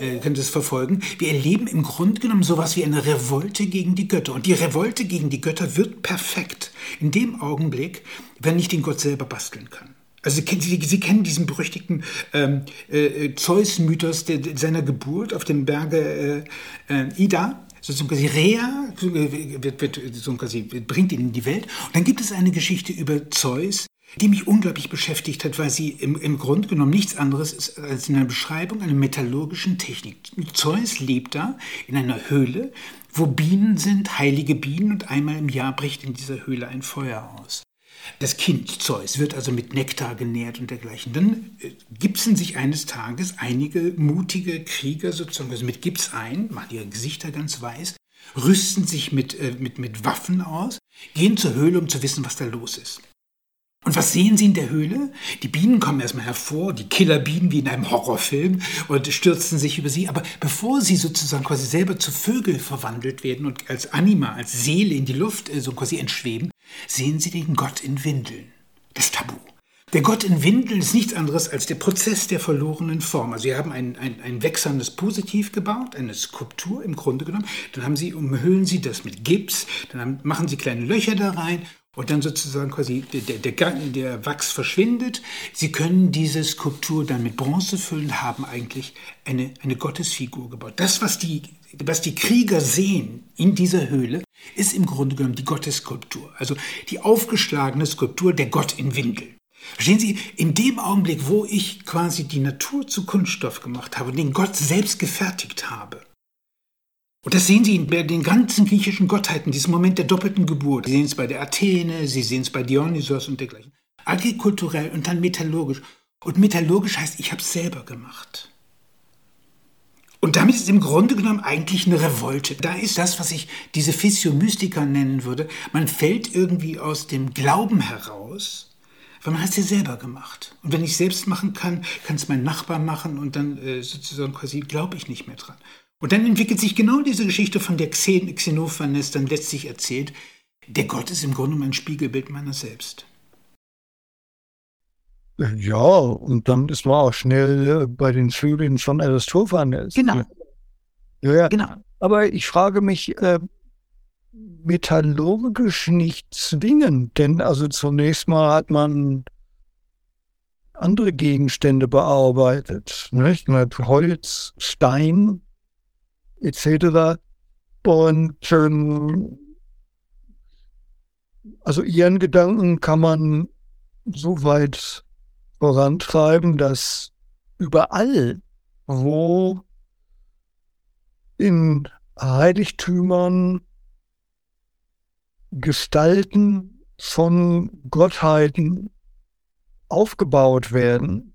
äh, kann das verfolgen. Wir erleben im Grunde genommen sowas wie eine Revolte gegen die Götter. Und die Revolte gegen die Götter wird perfekt in dem Augenblick, wenn ich den Gott selber basteln kann. Also Sie, Sie, Sie kennen diesen berüchtigten ähm, äh, Zeus-Mythos seiner Geburt auf dem Berge äh, äh, Ida. Sozusagen quasi Rea äh, wird, wird, so quasi, bringt ihn in die Welt. Und dann gibt es eine Geschichte über Zeus, die mich unglaublich beschäftigt hat, weil sie im, im Grunde genommen nichts anderes ist als eine Beschreibung einer metallurgischen Technik. Zeus lebt da in einer Höhle, wo Bienen sind, heilige Bienen, und einmal im Jahr bricht in dieser Höhle ein Feuer aus. Das Kind Zeus wird also mit Nektar genährt und dergleichen. Dann äh, gipsen sich eines Tages einige mutige Krieger sozusagen also mit Gips ein, machen ihre Gesichter ganz weiß, rüsten sich mit, äh, mit, mit Waffen aus, gehen zur Höhle, um zu wissen, was da los ist. Und was sehen Sie in der Höhle? Die Bienen kommen erstmal hervor, die Killerbienen wie in einem Horrorfilm und stürzen sich über sie. Aber bevor sie sozusagen quasi selber zu Vögel verwandelt werden und als Anima, als Seele in die Luft äh, so quasi entschweben, sehen Sie den Gott in Windeln. Das Tabu. Der Gott in Windeln ist nichts anderes als der Prozess der verlorenen Form. Also Sie haben ein, ein, ein wechselndes Positiv gebaut, eine Skulptur im Grunde genommen. Dann haben Sie, umhüllen Sie das mit Gips, dann haben, machen Sie kleine Löcher da rein und dann sozusagen quasi der, der, der, Wachs verschwindet. Sie können diese Skulptur dann mit Bronze füllen, haben eigentlich eine, eine Gottesfigur gebaut. Das, was die, was die Krieger sehen in dieser Höhle, ist im Grunde genommen die Gottesskulptur. Also die aufgeschlagene Skulptur der Gott in Windeln. Verstehen Sie, in dem Augenblick, wo ich quasi die Natur zu Kunststoff gemacht habe und den Gott selbst gefertigt habe, und das sehen Sie bei den ganzen griechischen Gottheiten, diesen Moment der doppelten Geburt. Sie sehen es bei der Athene, Sie sehen es bei Dionysos und dergleichen. Agrikulturell und dann metallurgisch. Und metallurgisch heißt, ich habe es selber gemacht. Und damit ist im Grunde genommen eigentlich eine Revolte. Da ist das, was ich diese Physio Mystica nennen würde. Man fällt irgendwie aus dem Glauben heraus, weil man hat es ja selber gemacht. Und wenn ich selbst machen kann, kann es mein Nachbar machen und dann äh, sozusagen quasi glaube ich nicht mehr dran. Und dann entwickelt sich genau diese Geschichte, von der Xen Xenophanes dann letztlich erzählt. Der Gott ist im Grunde mein Spiegelbild meiner selbst. Ja, und dann ist man auch schnell äh, bei den Zügeln von Aristophanes. Genau. Ja, ja. Genau. Aber ich frage mich, äh, metallurgisch nicht zwingend, denn also zunächst mal hat man andere Gegenstände bearbeitet, nicht? Mit Holz, Stein etc. Und ähm, also ihren Gedanken kann man so weit vorantreiben, dass überall, wo in Heiligtümern Gestalten von Gottheiten aufgebaut werden,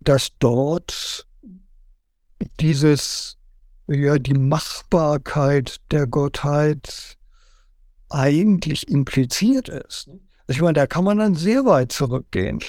dass dort dieses, ja, die Machbarkeit der Gottheit eigentlich impliziert ist. Ich meine, da kann man dann sehr weit zurückgehen.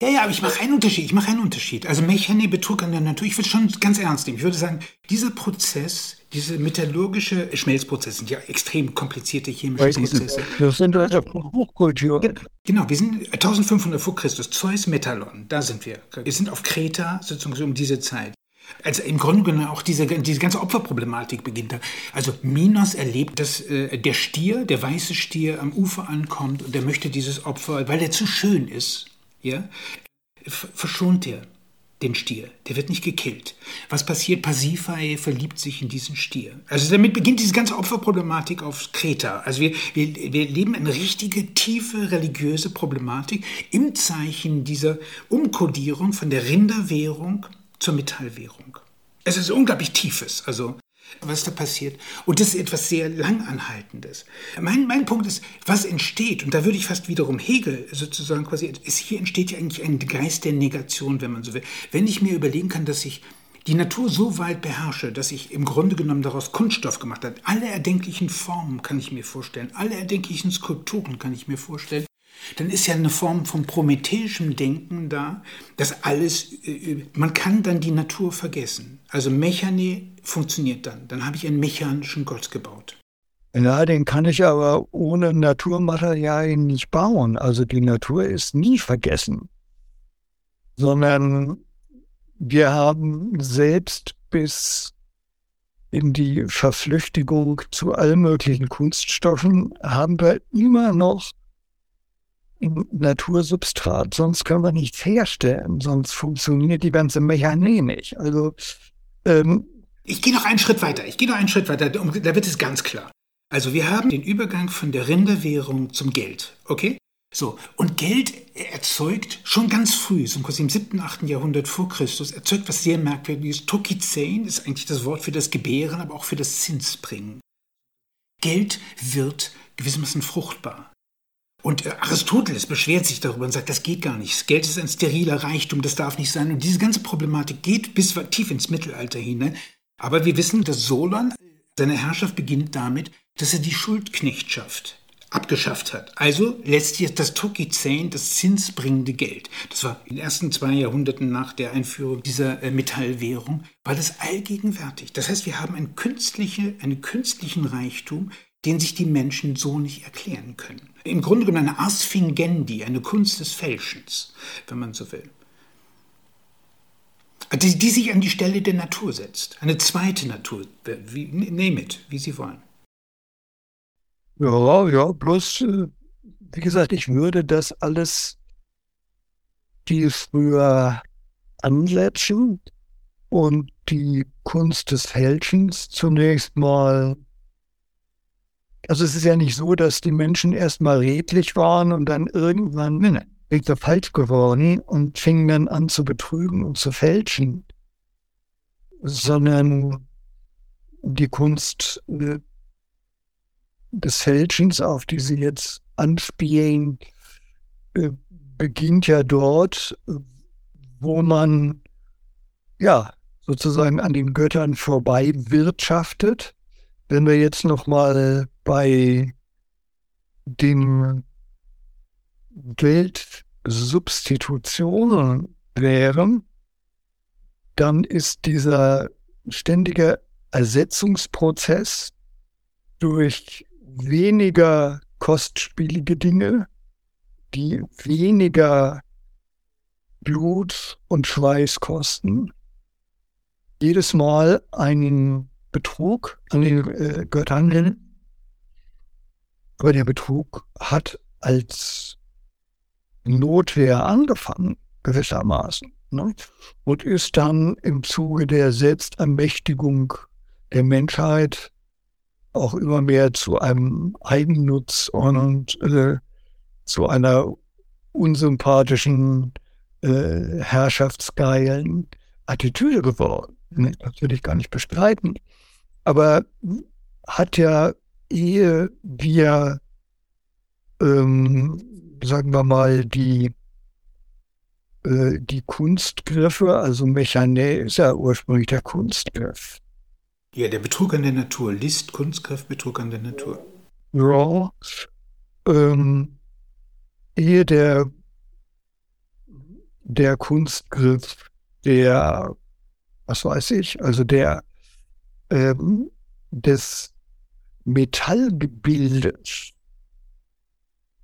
Ja, ja, aber ich mache einen Unterschied. Ich mache einen Unterschied. Also Mechane, Betrug an der Natur. Ich würde schon ganz ernst nehmen. Ich würde sagen, dieser Prozess, diese metallurgische Schmelzprozesse sind ja extrem komplizierte chemische Prozesse. Das sind also Hochkultur. Genau, wir sind 1500 vor Christus. Zeus Metallon, da sind wir. Wir sind auf Kreta, sozusagen um diese Zeit. Also im Grunde genommen auch diese, diese ganze Opferproblematik beginnt da. Also Minos erlebt, dass äh, der Stier, der weiße Stier am Ufer ankommt und er möchte dieses Opfer, weil er zu schön ist, ja, verschont er den Stier. Der wird nicht gekillt. Was passiert? Pasiphae verliebt sich in diesen Stier. Also damit beginnt diese ganze Opferproblematik auf Kreta. Also wir, wir, wir leben eine richtige, tiefe religiöse Problematik im Zeichen dieser Umkodierung von der Rinderwährung zur Metallwährung. Es ist unglaublich tiefes. Also was da passiert. Und das ist etwas sehr Langanhaltendes. Mein, mein Punkt ist, was entsteht, und da würde ich fast wiederum Hegel sozusagen quasi, ist, hier entsteht ja eigentlich ein Geist der Negation, wenn man so will. Wenn ich mir überlegen kann, dass ich die Natur so weit beherrsche, dass ich im Grunde genommen daraus Kunststoff gemacht habe. Alle erdenklichen Formen kann ich mir vorstellen, alle erdenklichen Skulpturen kann ich mir vorstellen dann ist ja eine Form von prometheischem Denken da, dass alles, äh, man kann dann die Natur vergessen. Also Mechane funktioniert dann. Dann habe ich einen mechanischen Gott gebaut. Ja, den kann ich aber ohne Naturmaterialien nicht bauen. Also die Natur ist nie vergessen, sondern wir haben selbst bis in die Verflüchtigung zu allen möglichen Kunststoffen, haben wir immer noch Natursubstrat, sonst können wir nichts herstellen, sonst funktioniert die ganze Mechanik nicht. Also ähm, ich gehe noch einen Schritt weiter. Ich gehe noch einen Schritt weiter. Da wird es ganz klar. Also wir haben den Übergang von der Rinderwährung zum Geld. Okay? So, und Geld erzeugt schon ganz früh, so im 7., 8. Jahrhundert vor Christus, erzeugt was sehr merkwürdiges. Tokizein ist eigentlich das Wort für das Gebären, aber auch für das Zinsbringen. Geld wird gewissermaßen fruchtbar. Und äh, Aristoteles beschwert sich darüber und sagt, das geht gar nicht. Geld ist ein steriler Reichtum, das darf nicht sein. Und diese ganze Problematik geht bis tief ins Mittelalter hinein. Aber wir wissen, dass Solon, seine Herrschaft beginnt damit, dass er die Schuldknechtschaft abgeschafft hat. Also letztlich das Tokizein, das zinsbringende Geld. Das war in den ersten zwei Jahrhunderten nach der Einführung dieser äh, Metallwährung, war das allgegenwärtig. Das heißt, wir haben einen, künstliche, einen künstlichen Reichtum, den sich die Menschen so nicht erklären können. Im Grunde genommen eine Ars Fingendi, eine Kunst des Fälschens, wenn man so will. Die, die sich an die Stelle der Natur setzt. Eine zweite Natur. Wie, name it, wie Sie wollen. Ja, ja, bloß, äh, wie gesagt, ich würde das alles die früher ansetzen und die Kunst des Fälschens zunächst mal also es ist ja nicht so, dass die Menschen erstmal redlich waren und dann irgendwann ne, ne, falsch geworden und fingen dann an zu betrügen und zu fälschen, sondern die Kunst äh, des Fälschens, auf die sie jetzt anspielen, äh, beginnt ja dort, wo man ja sozusagen an den Göttern vorbei wirtschaftet. Wenn wir jetzt noch mal bei den Geldsubstitutionen wären, dann ist dieser ständige Ersetzungsprozess durch weniger kostspielige Dinge, die weniger Blut und Schweiß kosten, jedes Mal einen Betrug an den äh, Göttern. Aber der Betrug hat als Notwehr angefangen, gewissermaßen. Ne? Und ist dann im Zuge der Selbstermächtigung der Menschheit auch immer mehr zu einem Eigennutz und äh, zu einer unsympathischen, äh, herrschaftsgeilen Attitüde geworden. Das will ich gar nicht bestreiten. Aber hat ja, ehe wir, ähm, sagen wir mal, die äh, die Kunstgriffe, also Mechané ist ja ursprünglich der Kunstgriff. Ja, der Betrug an der Natur. List, Kunstgriff, Betrug an der Natur. Ja. Ähm, ehe der, der Kunstgriff, der, was weiß ich, also der ähm, des Metallgebildes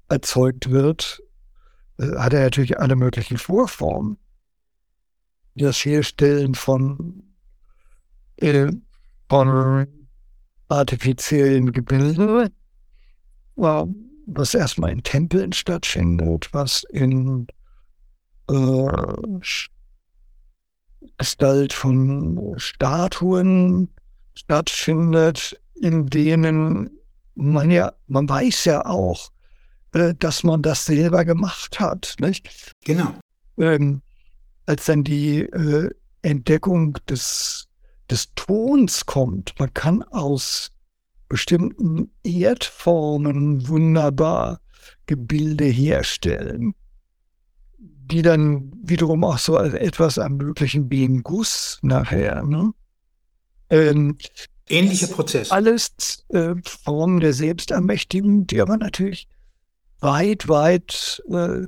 erzeugt wird, äh, hat er natürlich alle möglichen Vorformen. Das Herstellen von, äh, von artifiziellen Gebilden, was erstmal in Tempeln stattfindet, was in äh, Gestalt von Statuen stattfindet, in denen man ja, man weiß ja auch, äh, dass man das selber gemacht hat. Nicht? Genau. Ähm, als dann die äh, Entdeckung des, des Tons kommt, man kann aus bestimmten Erdformen wunderbar Gebilde herstellen, die dann wiederum auch so etwas ermöglichen wie ein Guss nachher. Ne? Ähm, Ähnlicher Prozess. Alles äh, Formen der Selbstermächtigung, die aber natürlich weit, weit äh,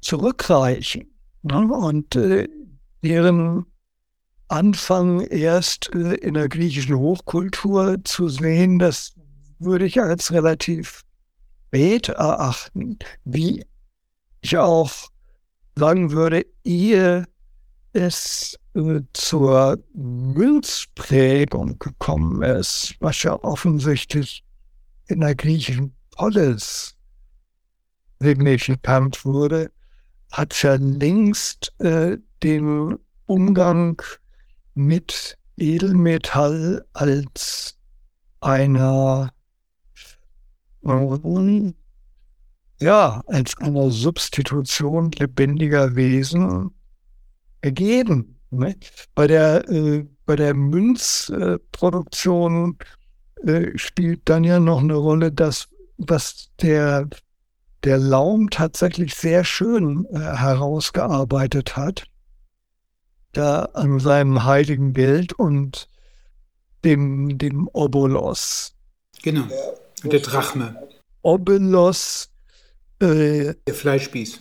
zurückreichen. Ne? Und äh, deren Anfang erst äh, in der griechischen Hochkultur zu sehen, das würde ich als relativ spät erachten, wie ich auch sagen würde, ehe es zur Münzprägung gekommen ist, was ja offensichtlich in der griechischen Polis signifikant wurde, hat ja längst äh, den Umgang mit Edelmetall als einer ja, als einer Substitution lebendiger Wesen ergeben. Ne? Bei der, äh, bei der Münzproduktion äh, spielt dann ja noch eine Rolle, dass was der der Laum tatsächlich sehr schön äh, herausgearbeitet hat, da an seinem heiligen Bild und dem, dem Obolos. Genau, und der Drachme. Obolos. Äh, der Fleischspieß.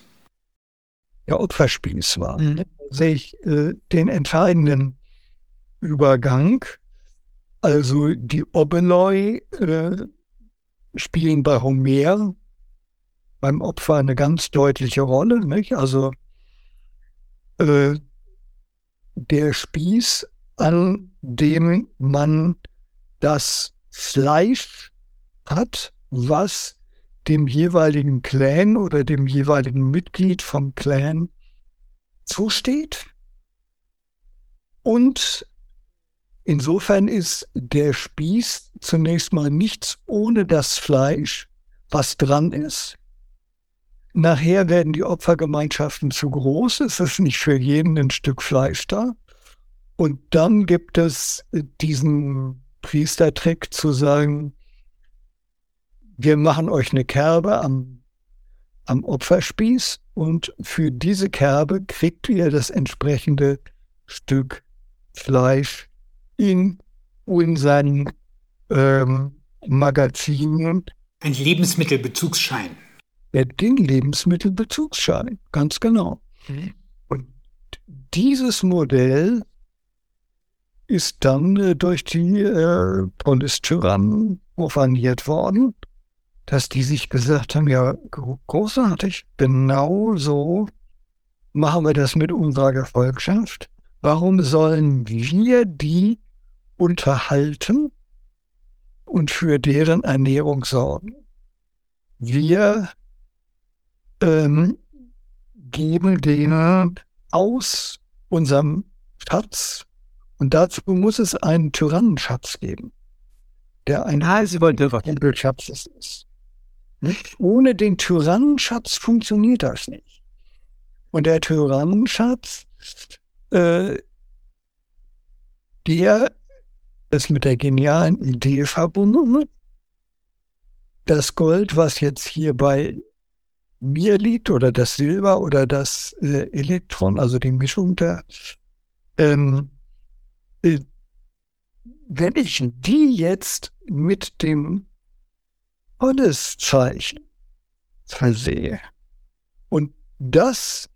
Der Opferspieß war. Mhm. Sehe ich äh, den entscheidenden Übergang. Also die Obeloi äh, spielen bei Homer beim Opfer eine ganz deutliche Rolle. Nicht? Also äh, der Spieß, an dem man das Fleisch hat, was dem jeweiligen Clan oder dem jeweiligen Mitglied vom Clan zusteht. Und insofern ist der Spieß zunächst mal nichts ohne das Fleisch, was dran ist. Nachher werden die Opfergemeinschaften zu groß, es ist nicht für jeden ein Stück Fleisch da. Und dann gibt es diesen Priestertrick zu sagen, wir machen euch eine Kerbe am, am Opferspieß und für diese Kerbe kriegt ihr das entsprechende Stück Fleisch in unseren ähm, Magazinen Ein Lebensmittelbezugsschein. Ja, den Lebensmittelbezugsschein, ganz genau. Mhm. Und dieses Modell ist dann äh, durch die äh, Polistyrannen profaniert worden, dass die sich gesagt haben, ja, großartig, genau so machen wir das mit unserer Gefolgschaft. Warum sollen wir die unterhalten und für deren Ernährung sorgen? Wir ähm, geben denen aus unserem Schatz und dazu muss es einen Tyrannenschatz geben, der ein Tempelschatz ist. Nicht? Ohne den Tyrannenschatz funktioniert das nicht. Und der Tyrannenschatz, äh, der ist mit der genialen Idee verbunden. Das Gold, was jetzt hier bei mir liegt, oder das Silber oder das äh, Elektron, also die Mischung der, ähm, äh, wenn ich die jetzt mit dem Hoddeszeichen versehe und das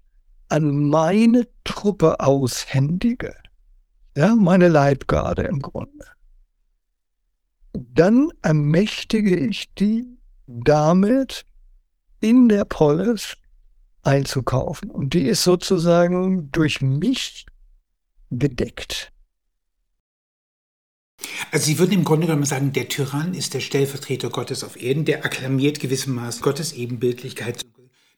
an meine Truppe aushändige, ja, meine Leibgarde im Grunde, dann ermächtige ich die damit in der Polis einzukaufen. Und die ist sozusagen durch mich gedeckt. Also Sie würden im Grunde genommen sagen, der Tyrann ist der Stellvertreter Gottes auf Erden, der akklamiert gewissermaßen Gottes Ebenbildlichkeit.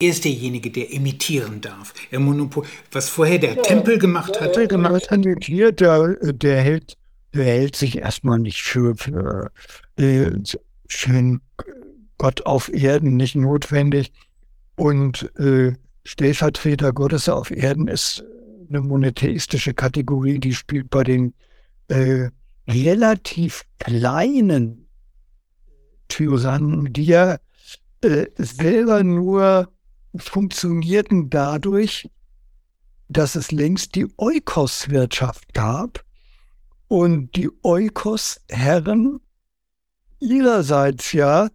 Er ist derjenige, der imitieren darf. Er Monopol, was vorher der ja, Tempel gemacht hat. Der gemacht hat, der, der, hält, der hält sich erstmal nicht für, für, äh, für Gott auf Erden nicht notwendig. Und äh, Stellvertreter Gottes auf Erden ist eine monotheistische Kategorie, die spielt bei den äh, relativ kleinen Tyrannen, die ja äh, selber nur funktionierten dadurch, dass es längst die Eukos-Wirtschaft gab. Und die Eukos-Herren ihrerseits ja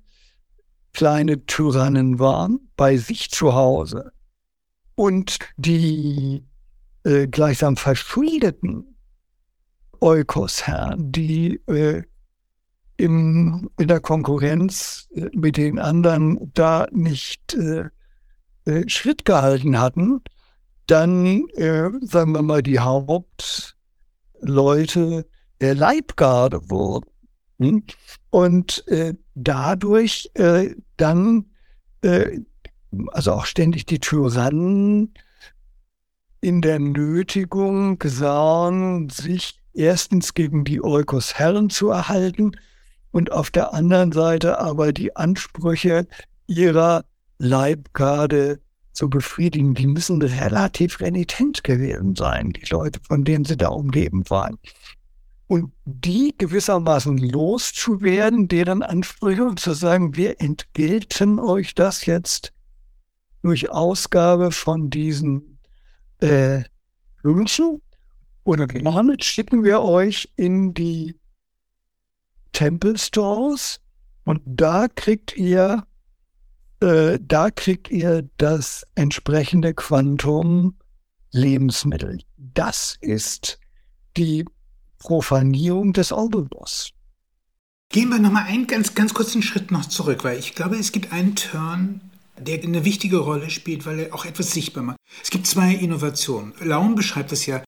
kleine Tyrannen waren bei sich zu Hause. Und die äh, gleichsam verschuldeten Eukos-Herren, die äh, im, in der Konkurrenz äh, mit den anderen da nicht äh, äh, Schritt gehalten hatten, dann, äh, sagen wir mal, die Hauptleute der Leibgarde wurden. Hm? Und äh, dadurch äh, dann, äh, also auch ständig die Tyrannen in der Nötigung sahen, sich erstens gegen die Eukos Herren zu erhalten und auf der anderen Seite aber die Ansprüche ihrer Leibgarde zu befriedigen. Die müssen relativ renitent gewesen sein, die Leute, von denen sie da umgeben waren und die gewissermaßen loszuwerden, deren Ansprüche und zu sagen, wir entgelten euch das jetzt durch Ausgabe von diesen äh, Oder damit schicken wir euch in die Temple Stores und da kriegt ihr äh, da kriegt ihr das entsprechende Quantum Lebensmittel. Das ist die Profanierung des Obolus. Gehen wir nochmal einen ganz, ganz kurzen Schritt noch zurück, weil ich glaube, es gibt einen Turn, der eine wichtige Rolle spielt, weil er auch etwas sichtbar macht. Es gibt zwei Innovationen. Laum beschreibt es ja,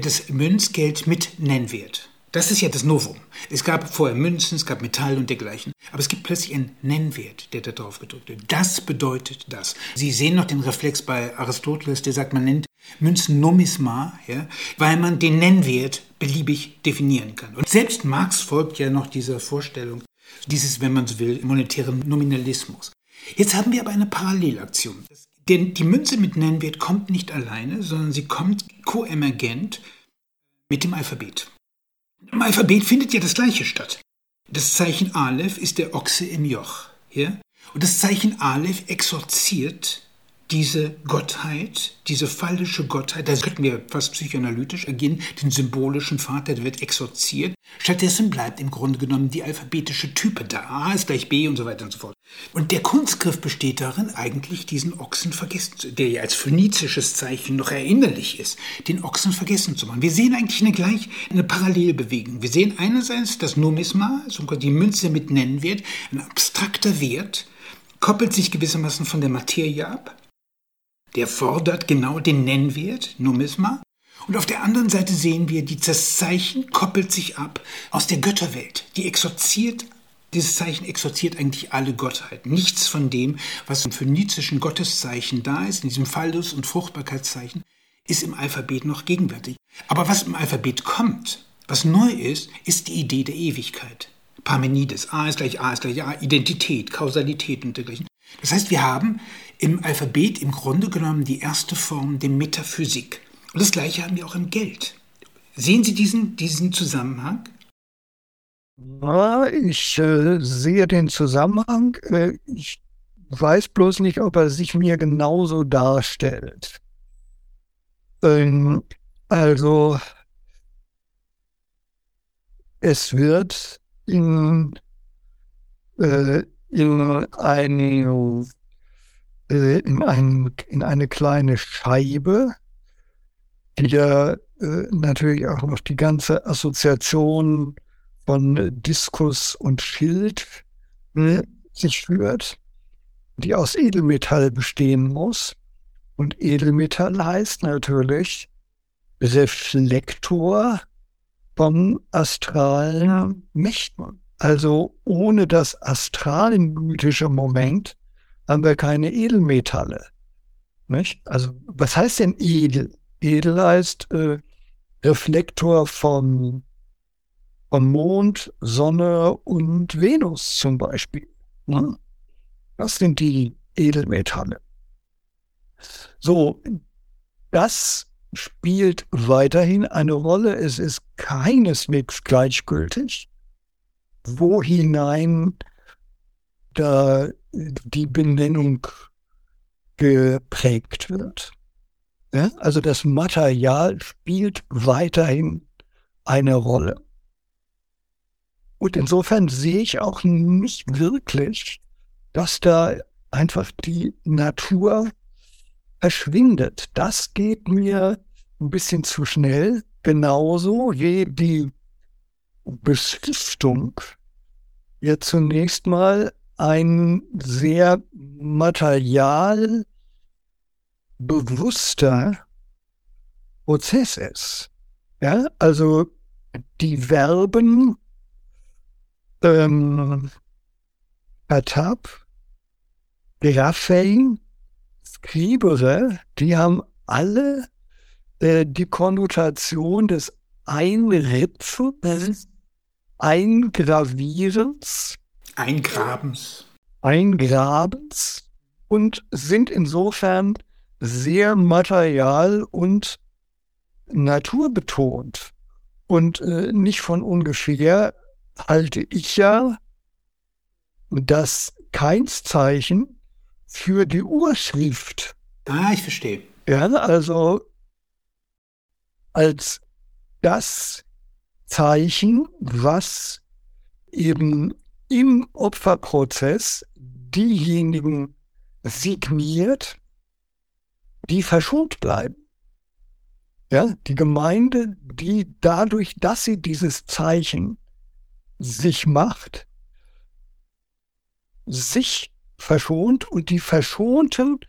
das Münzgeld mit Nennwert. Das ist ja das Novum. Es gab vorher Münzen, es gab Metall und dergleichen. Aber es gibt plötzlich einen Nennwert, der da drauf gedrückt wird. Das bedeutet das. Sie sehen noch den Reflex bei Aristoteles, der sagt, man nennt Münzen Numisma, ja, weil man den Nennwert beliebig definieren kann. Und selbst Marx folgt ja noch dieser Vorstellung, dieses, wenn man so will, monetären Nominalismus. Jetzt haben wir aber eine Parallelaktion. Denn die Münze mit Nennwert kommt nicht alleine, sondern sie kommt koemergent mit dem Alphabet. Im Alphabet findet ja das Gleiche statt. Das Zeichen Aleph ist der Ochse im Joch. Ja? Und das Zeichen Aleph exorziert diese Gottheit, diese fallische Gottheit, das könnten wir fast psychoanalytisch ergehen, den symbolischen Vater, der wird exorziert. Stattdessen bleibt im Grunde genommen die alphabetische Type da. A ist gleich B und so weiter und so fort. Und der Kunstgriff besteht darin, eigentlich diesen Ochsen vergessen zu, der ja als phönizisches Zeichen noch erinnerlich ist, den Ochsen vergessen zu machen. Wir sehen eigentlich eine gleich, eine Parallelbewegung. Wir sehen einerseits das Numisma, so die Münze mit Nennwert, ein abstrakter Wert, koppelt sich gewissermaßen von der Materie ab der fordert genau den Nennwert, Numisma. Und auf der anderen Seite sehen wir, dieses Zeichen koppelt sich ab aus der Götterwelt. Die exorziert, dieses Zeichen exorziert eigentlich alle Gottheiten. Nichts von dem, was im phönizischen Gotteszeichen da ist, in diesem Fallus- und Fruchtbarkeitszeichen, ist im Alphabet noch gegenwärtig. Aber was im Alphabet kommt, was neu ist, ist die Idee der Ewigkeit. Parmenides, A ist gleich A ist gleich A, Identität, Kausalität und dergleichen. Das heißt, wir haben im Alphabet im Grunde genommen die erste Form der Metaphysik. Und das Gleiche haben wir auch im Geld. Sehen Sie diesen, diesen Zusammenhang? Ich äh, sehe den Zusammenhang. Äh, ich weiß bloß nicht, ob er sich mir genauso darstellt. Ähm, also, es wird in, äh, in ein äh, in, ein, in eine kleine Scheibe, die ja äh, natürlich auch noch die ganze Assoziation von Diskus und Schild äh, sich führt, die aus Edelmetall bestehen muss. Und Edelmetall heißt natürlich Reflektor von astralen Mächten. Also ohne das astralmythische Moment haben wir keine Edelmetalle. Nicht? Also, was heißt denn edel? Edel heißt äh, Reflektor von, von Mond, Sonne und Venus zum Beispiel. Ne? Das sind die Edelmetalle. So, das spielt weiterhin eine Rolle. Es ist keineswegs gleichgültig, wo hinein da die Benennung geprägt wird. Ja? Also das Material spielt weiterhin eine Rolle. Und insofern sehe ich auch nicht wirklich, dass da einfach die Natur verschwindet. Das geht mir ein bisschen zu schnell, genauso wie die Beschriftung ja zunächst mal ein sehr materialbewusster Prozess ist. Ja, also die Verben ähm, Patab, Graphein, Scribere, die haben alle äh, die Konnotation des Einritzens, Eingravierens Eingrabens. Eingrabens und sind insofern sehr material- und naturbetont. Und äh, nicht von ungefähr halte ich ja das Keinszeichen für die Urschrift. Ah, ich verstehe. Ja, also als das Zeichen, was eben im Opferprozess diejenigen signiert, die verschont bleiben. Ja, die Gemeinde, die dadurch, dass sie dieses Zeichen sich macht, sich verschont und die Verschonten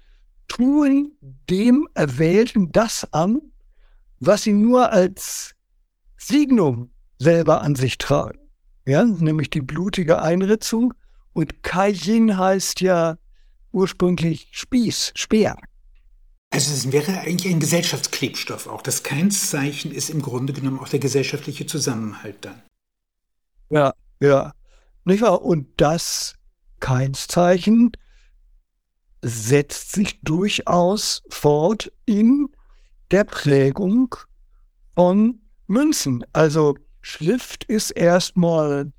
tun dem Erwählten das an, was sie nur als Signum selber an sich tragen ja, nämlich die blutige Einritzung. Und Kaijin heißt ja ursprünglich Spieß, Speer. Also es wäre eigentlich ein Gesellschaftsklebstoff auch. Das Keinszeichen ist im Grunde genommen auch der gesellschaftliche Zusammenhalt dann. Ja, ja. Nicht wahr? Und das Keinszeichen setzt sich durchaus fort in der Prägung von Münzen. Also Schrift ist erstmal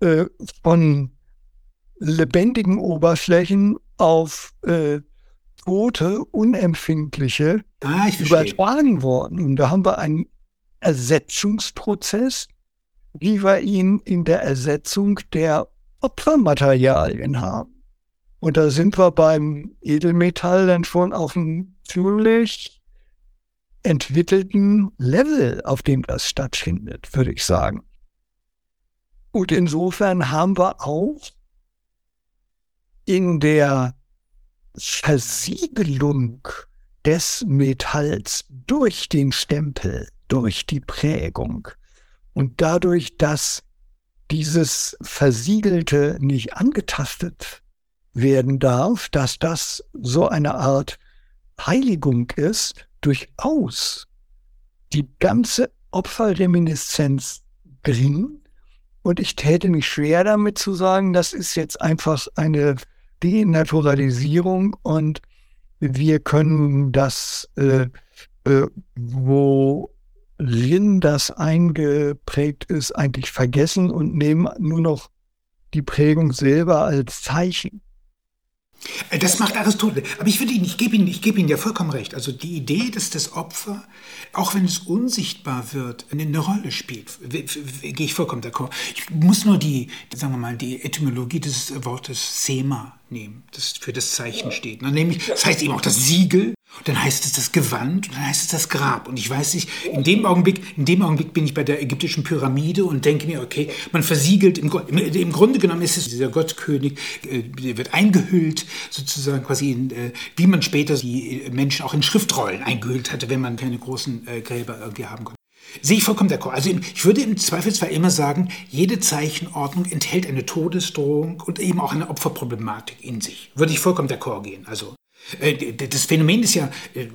äh, von lebendigen Oberflächen auf äh, tote, unempfindliche Ah, übertragen worden. Und da haben wir einen Ersetzungsprozess, wie wir ihn in der Ersetzung der Opfermaterialien haben. Und da sind wir beim Edelmetall dann schon auf einem ziemlich entwickelten Level, auf dem das stattfindet, würde ich sagen. Und insofern haben wir auch in der Versiegelung des Metalls durch den Stempel, durch die Prägung und dadurch, dass dieses Versiegelte nicht angetastet werden darf, dass das so eine Art Heiligung ist, durchaus die ganze Opferreminiszenz drin. Und ich täte mich schwer damit zu sagen, das ist jetzt einfach eine Denaturalisierung und wir können das, äh, äh, worin das eingeprägt ist, eigentlich vergessen und nehmen nur noch die Prägung selber als Zeichen. Äh, Das macht Aristoteles. Aber ich würde Ihnen, ich gebe Ihnen, ich gebe Ihnen ja vollkommen recht. Also die Idee, dass das Opfer, auch wenn es unsichtbar wird, eine, Rolle spielt, gehe ich vollkommen d'accord. Ich muss nur die, sagen wir mal, die Etymologie des Wortes Sema nehmen, das für das Zeichen steht. Dann nämlich, das heißt eben auch das Siegel, dann heißt es das Gewand und dann heißt es das Grab. Und ich weiß nicht, in dem Augenblick, in dem Augenblick bin ich bei der ägyptischen Pyramide und denke mir, okay, man versiegelt, im, im, Grunde genommen ist es dieser Gottkönig, äh, der wird eingehüllt, sozusagen quasi, in, äh, wie man später die äh, Menschen auch in Schriftrollen eingehüllt hatte, wenn man keine großen Gräber irgendwie haben konnte. Sehe ich vollkommen d'accord. Also ich würde im Zweifelsfall immer sagen, jede Zeichenordnung enthält eine Todesdrohung und eben auch eine Opferproblematik in sich. Würde ich vollkommen d'accord gehen. Also das Phänomen ist ja, äh,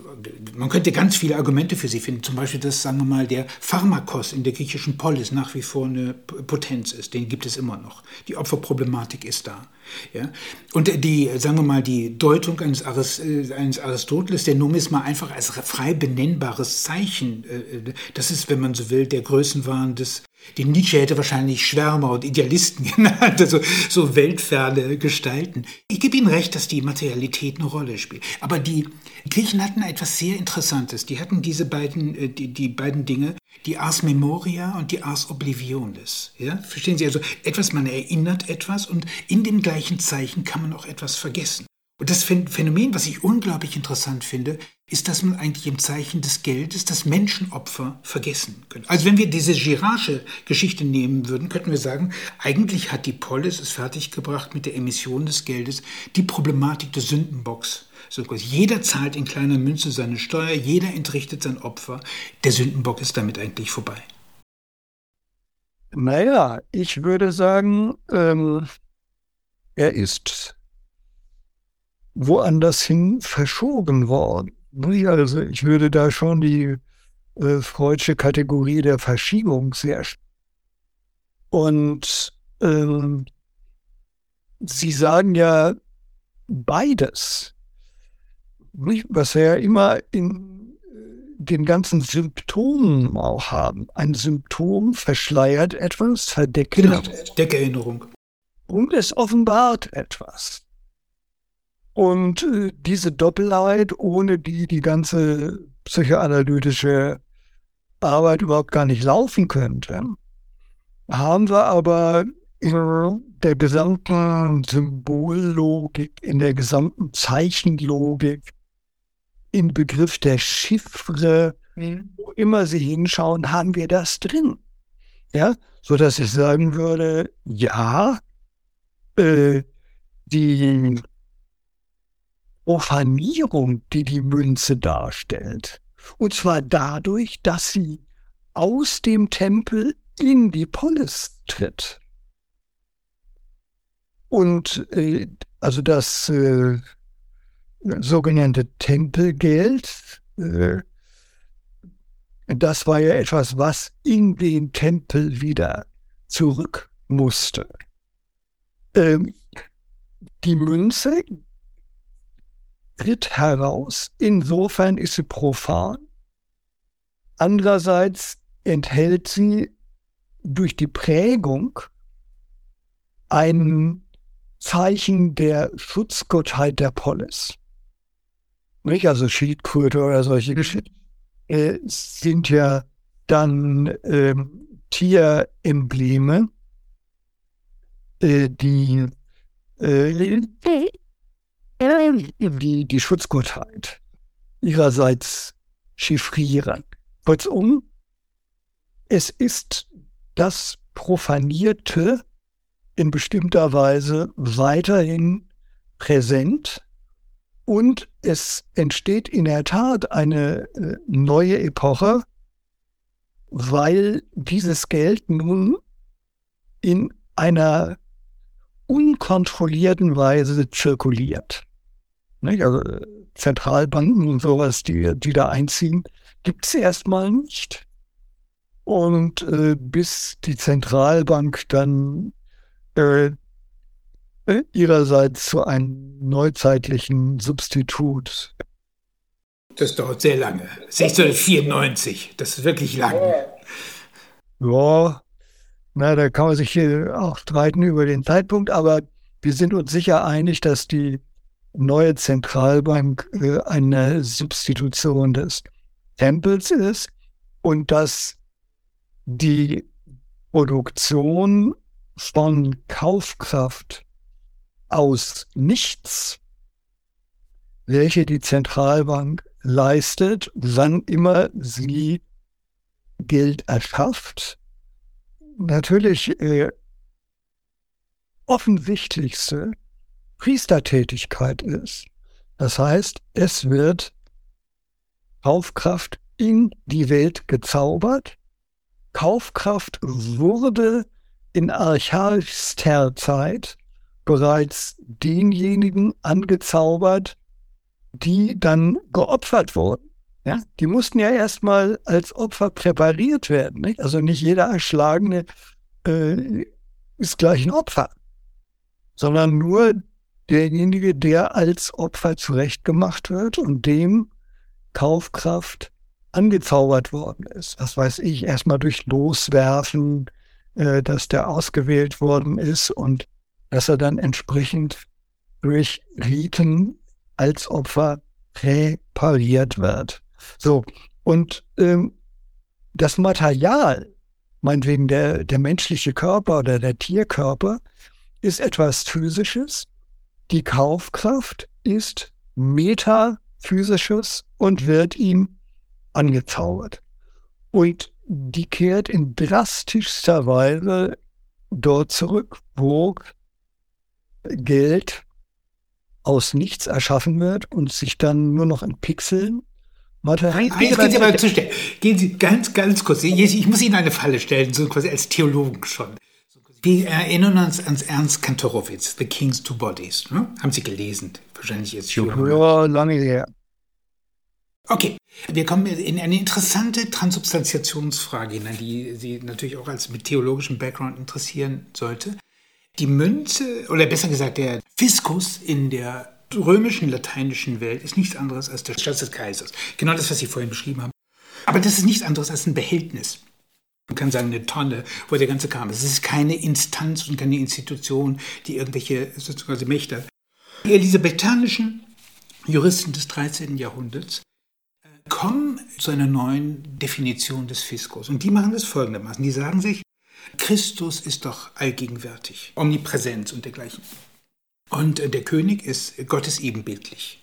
man könnte ganz viele Argumente für sie finden. Zum Beispiel, dass, sagen wir mal, der Pharmakos in der griechischen Polis nach wie vor eine Potenz ist. Den gibt es immer noch. Die Opferproblematik ist da. Ja? Und die, sagen wir mal, die Deutung eines, Aris, äh, eines Aristoteles, der Numisma einfach als frei benennbares Zeichen, äh, das ist, wenn man so will, der Größenwahn des, den Nietzsche hätte wahrscheinlich Schwärmer und Idealisten genannt, also so weltferne Gestalten. Ich gebe Ihnen recht, dass die Materialität eine Rolle spielt. Aber die Griechen hatten etwas sehr Interessantes. Die hatten diese beiden, äh, die, die beiden Dinge, die Ars Memoria und die Ars Oblivionis. Ja? Verstehen Sie? Also etwas, man erinnert etwas und in dem gleichen Zeichen kann man auch etwas vergessen. Und das Phän- Phänomen, was ich unglaublich interessant finde, ist, dass man eigentlich im Zeichen des Geldes das Menschenopfer vergessen könnte. Also wenn wir diese Girardische Geschichte nehmen würden, könnten wir sagen, eigentlich hat die Polis es fertiggebracht mit der Emission des Geldes die Problematik des Sündenbocks. So jeder zahlt in kleiner Münze seine Steuer, jeder entrichtet sein Opfer. Der Sündenbock ist damit eigentlich vorbei. Naja, ich würde sagen, ähm, er ist woanders hin verschoben worden. Also ich würde da schon die äh, freudsche Kategorie der Verschiebung sehr und ähm, Sie sagen ja beides, was wir ja immer in äh, den ganzen Symptomen auch haben. Ein Symptom verschleiert etwas, verdeckt Genau, Deckerinnerung. und es offenbart etwas. Und äh, diese Doppelheit, ohne die die ganze psychoanalytische Arbeit überhaupt gar nicht laufen könnte, haben wir aber in der gesamten Symbollogik, in der gesamten Zeichenlogik, im Begriff der Chiffre, wo immer Sie hinschauen, haben wir das drin. Ja, so dass ich sagen würde, ja, äh, die Profanierung, die die Münze darstellt, und zwar dadurch, dass sie aus dem Tempel in die Polis tritt. Und äh, also das äh, sogenannte Tempelgeld, äh, das war ja etwas, was in den Tempel wieder zurück musste. Ähm, die Münze tritt heraus, insofern ist sie profan. Andererseits enthält sie durch die Prägung ein Zeichen der Schutzgottheit der Polis. nicht? Also Schildkröte oder solche Geschichten, äh, sind ja dann ähm, Tierembleme, äh, die, äh, die die Schutzgottheit ihrerseits chiffrieren. Kurzum, es ist das Profanierte in bestimmter Weise weiterhin präsent und es entsteht in der Tat eine äh, neue Epoche, weil dieses Geld nun in einer unkontrollierten Weise zirkuliert. Nicht? Also Zentralbanken und sowas, die, die da einziehen, gibt es erstmal nicht. Und äh, bis die Zentralbank dann äh, äh, ihrerseits zu einem neuzeitlichen Substitut. Das dauert sehr lange. 1694, das ist wirklich lange. Ja, na, da kann man sich hier auch streiten über den Zeitpunkt, aber wir sind uns sicher einig, dass die neue Zentralbank äh, eine Substitution des Tempels ist und dass die Produktion von Kaufkraft aus nichts, welche die Zentralbank leistet, wann immer sie Geld erschafft, natürlich äh, offensichtlichste Priestertätigkeit ist. Das heißt, es wird Kaufkraft in die Welt gezaubert. Kaufkraft wurde in archaischster Zeit bereits denjenigen angezaubert, die dann geopfert wurden. Ja, die mussten ja erstmal als Opfer präpariert werden. Nicht? Also nicht jeder Erschlagene äh, ist gleich ein Opfer, sondern nur derjenige, der als Opfer zurechtgemacht wird und dem Kaufkraft angezaubert worden ist. Das weiß ich, erstmal durch Loswerfen, äh, dass der ausgewählt worden ist und dass er dann entsprechend durch Riten als Opfer präpariert wird. So, und ähm, das Material, meinetwegen der, der menschliche Körper oder der Tierkörper, ist etwas Physisches. Die Kaufkraft ist metaphysisches und wird ihm angezaubert. Und die kehrt in drastischster Weise dort zurück, wo Geld aus nichts erschaffen wird und sich dann nur noch in Pixeln jetzt gehen Sie aber zu. Gehen Sie ganz, ganz kurz. Ich muss Ihnen eine Falle stellen, so quasi als Theologen schon. Wir erinnern uns ans Ernst Kantorowitz, The King's Two Bodies. Ne? Haben Sie gelesen? Wahrscheinlich jetzt schon. Ja, lange her. Okay, wir kommen in eine interessante Transubstantiationsfrage hinein, die Sie natürlich auch als mit theologischem Background interessieren sollte. Die Münze, oder besser gesagt der Fiskus in der römischen, lateinischen Welt ist nichts anderes als der Schatz des Kaisers. Genau das, was Sie vorhin beschrieben haben. Aber das ist nichts anderes als ein Behältnis. Man kann sagen, eine Tonne, wo der ganze kam. Es ist keine Instanz und keine Institution, die irgendwelche sozusagen Mächte. Die elisabethanischen Juristen des 13. Jahrhunderts äh, kommen zu einer neuen Definition des Fiskus. Und die machen das folgendermaßen. Die sagen sich, Christus ist doch allgegenwärtig, Omnipräsenz und dergleichen. Und äh, der König ist Gottes ebenbildlich.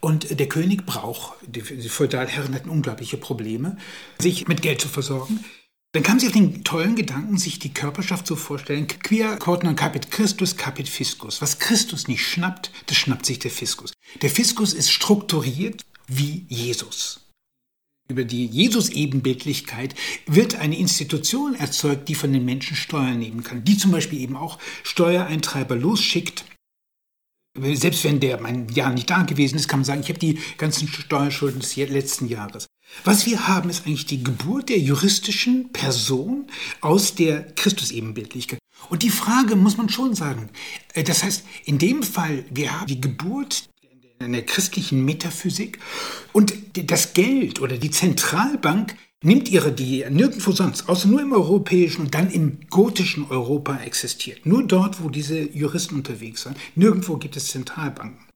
Und der König braucht, die, Feudalherren hatten unglaubliche Probleme, sich mit Geld zu versorgen. Dann kam sie auf den tollen Gedanken, sich die Körperschaft zu vorstellen, quia cortnum capit Christus capit Fiscus. Was Christus nicht schnappt, das schnappt sich der Fiskus. Der Fiskus ist strukturiert wie Jesus über die Jesus-Ebenbildlichkeit wird eine Institution erzeugt, die von den Menschen Steuern nehmen kann, die zum Beispiel eben auch Steuereintreiber losschickt. Selbst wenn der mein Jahr nicht da gewesen ist, kann man sagen, ich habe die ganzen Steuerschulden des letzten Jahres. Was wir haben, ist eigentlich die Geburt der juristischen Person aus der Christus-Ebenbildlichkeit. Und die Frage muss man schon sagen. Äh, das heißt, in dem Fall, wir haben die Geburt in der christlichen Metaphysik. Und das Geld oder die Zentralbank nimmt ihre, die nirgendwo sonst, außer nur im europäischen und dann im gotischen Europa existiert. Nur dort, wo diese Juristen unterwegs sind. Nirgendwo gibt es Zentralbanken.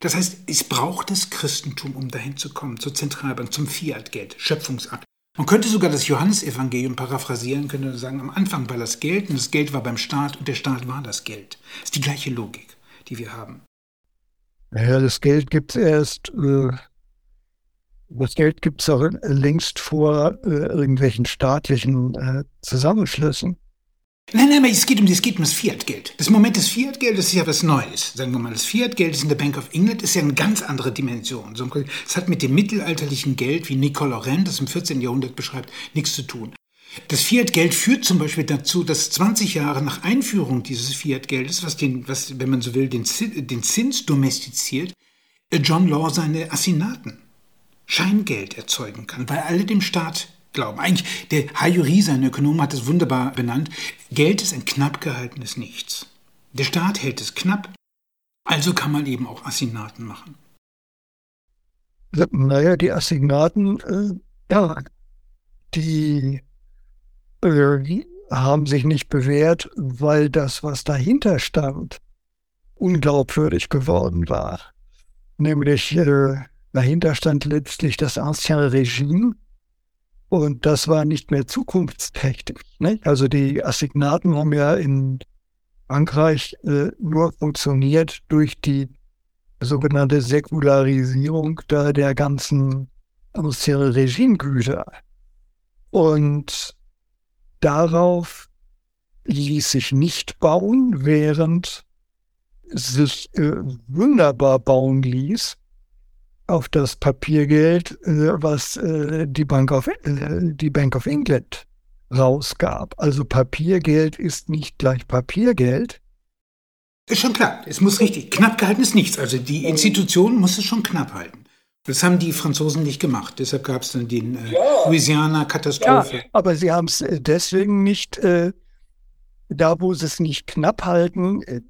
Das heißt, es braucht das Christentum, um dahin zu kommen, zur Zentralbank, zum Fiat-Geld, Schöpfungsakt. Man könnte sogar das Johannesevangelium paraphrasieren, könnte sagen, am Anfang war das Geld und das Geld war beim Staat und der Staat war das Geld. Das ist die gleiche Logik, die wir haben. Ja, das Geld gibt es erst, äh, das Geld gibt es auch längst vor äh, irgendwelchen staatlichen äh, Zusammenschlüssen. Nein, nein, es geht um, es geht um das Fiat-Geld. Das Moment des Fiat-Geldes ist ja was Neues. Sagen wir mal, das Fiat-Geld in der Bank of England ist ja eine ganz andere Dimension. Es hat mit dem mittelalterlichen Geld, wie Nicole Laurent das im 14. Jahrhundert beschreibt, nichts zu tun. Das Fiat-Geld führt zum Beispiel dazu, dass 20 Jahre nach Einführung dieses Fiat-Geldes, was, den, was, wenn man so will, den, den Zins domestiziert, äh, John Law seine Assinaten, Scheingeld erzeugen kann, weil alle dem Staat glauben. Eigentlich, der Hayuri, sein Ökonom, hat es wunderbar benannt. Geld ist ein knapp gehaltenes Nichts. Der Staat hält es knapp, also kann man eben auch Assignaten machen. Naja, die Assignaten, äh, ja, die äh, haben sich nicht bewährt, weil das, was dahinter stand, unglaubwürdig geworden war. Nämlich äh, dahinter stand letztlich das Ancien Regime, und das war nicht mehr zukunftsträchtig. Ne? Also die Assignaten haben ja in Frankreich äh, nur funktioniert durch die sogenannte Säkularisierung da der ganzen ancien Regimegüter. Und darauf ließ sich nicht bauen, während sich äh, wunderbar bauen ließ auf das Papiergeld, äh, was äh, die Bank of, äh, die Bank of England rausgab. Also Papiergeld ist nicht gleich Papiergeld. Ist schon klar. Es muss richtig. Knapp gehalten ist nichts. Also die Institution muss es schon knapp halten. Das haben die Franzosen nicht gemacht. Deshalb gab es dann den äh, ja. Louisiana-Katastrophe. Ja, aber sie haben es deswegen nicht, äh, da wo sie es nicht knapp halten, äh,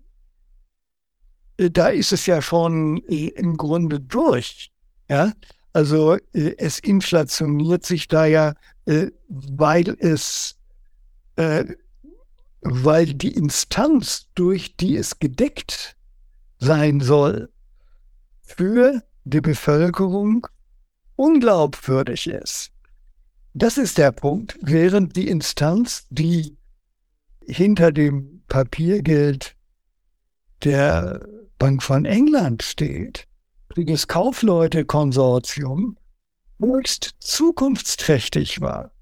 da ist es ja schon im Grunde durch. Ja, also äh, es inflationiert sich da ja, äh, weil es, äh, weil die Instanz, durch die es gedeckt sein soll, für die Bevölkerung unglaubwürdig ist. Das ist der Punkt, während die Instanz, die hinter dem Papiergeld der Bank von England steht, das Kaufleute-Konsortium höchst zukunftsträchtig war.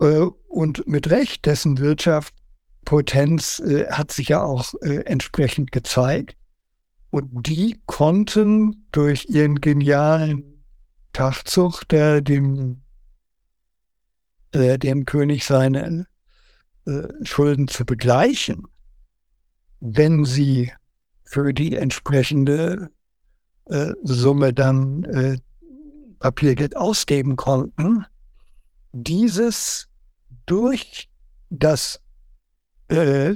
Äh, und mit Recht, dessen Wirtschaftspotenz äh, hat sich ja auch äh, entsprechend gezeigt. Und die konnten durch ihren genialen Tachzug, der dem, dem König seine Schulden zu begleichen, wenn sie für die entsprechende äh, Summe dann äh, Papiergeld ausgeben konnten, dieses durch das äh,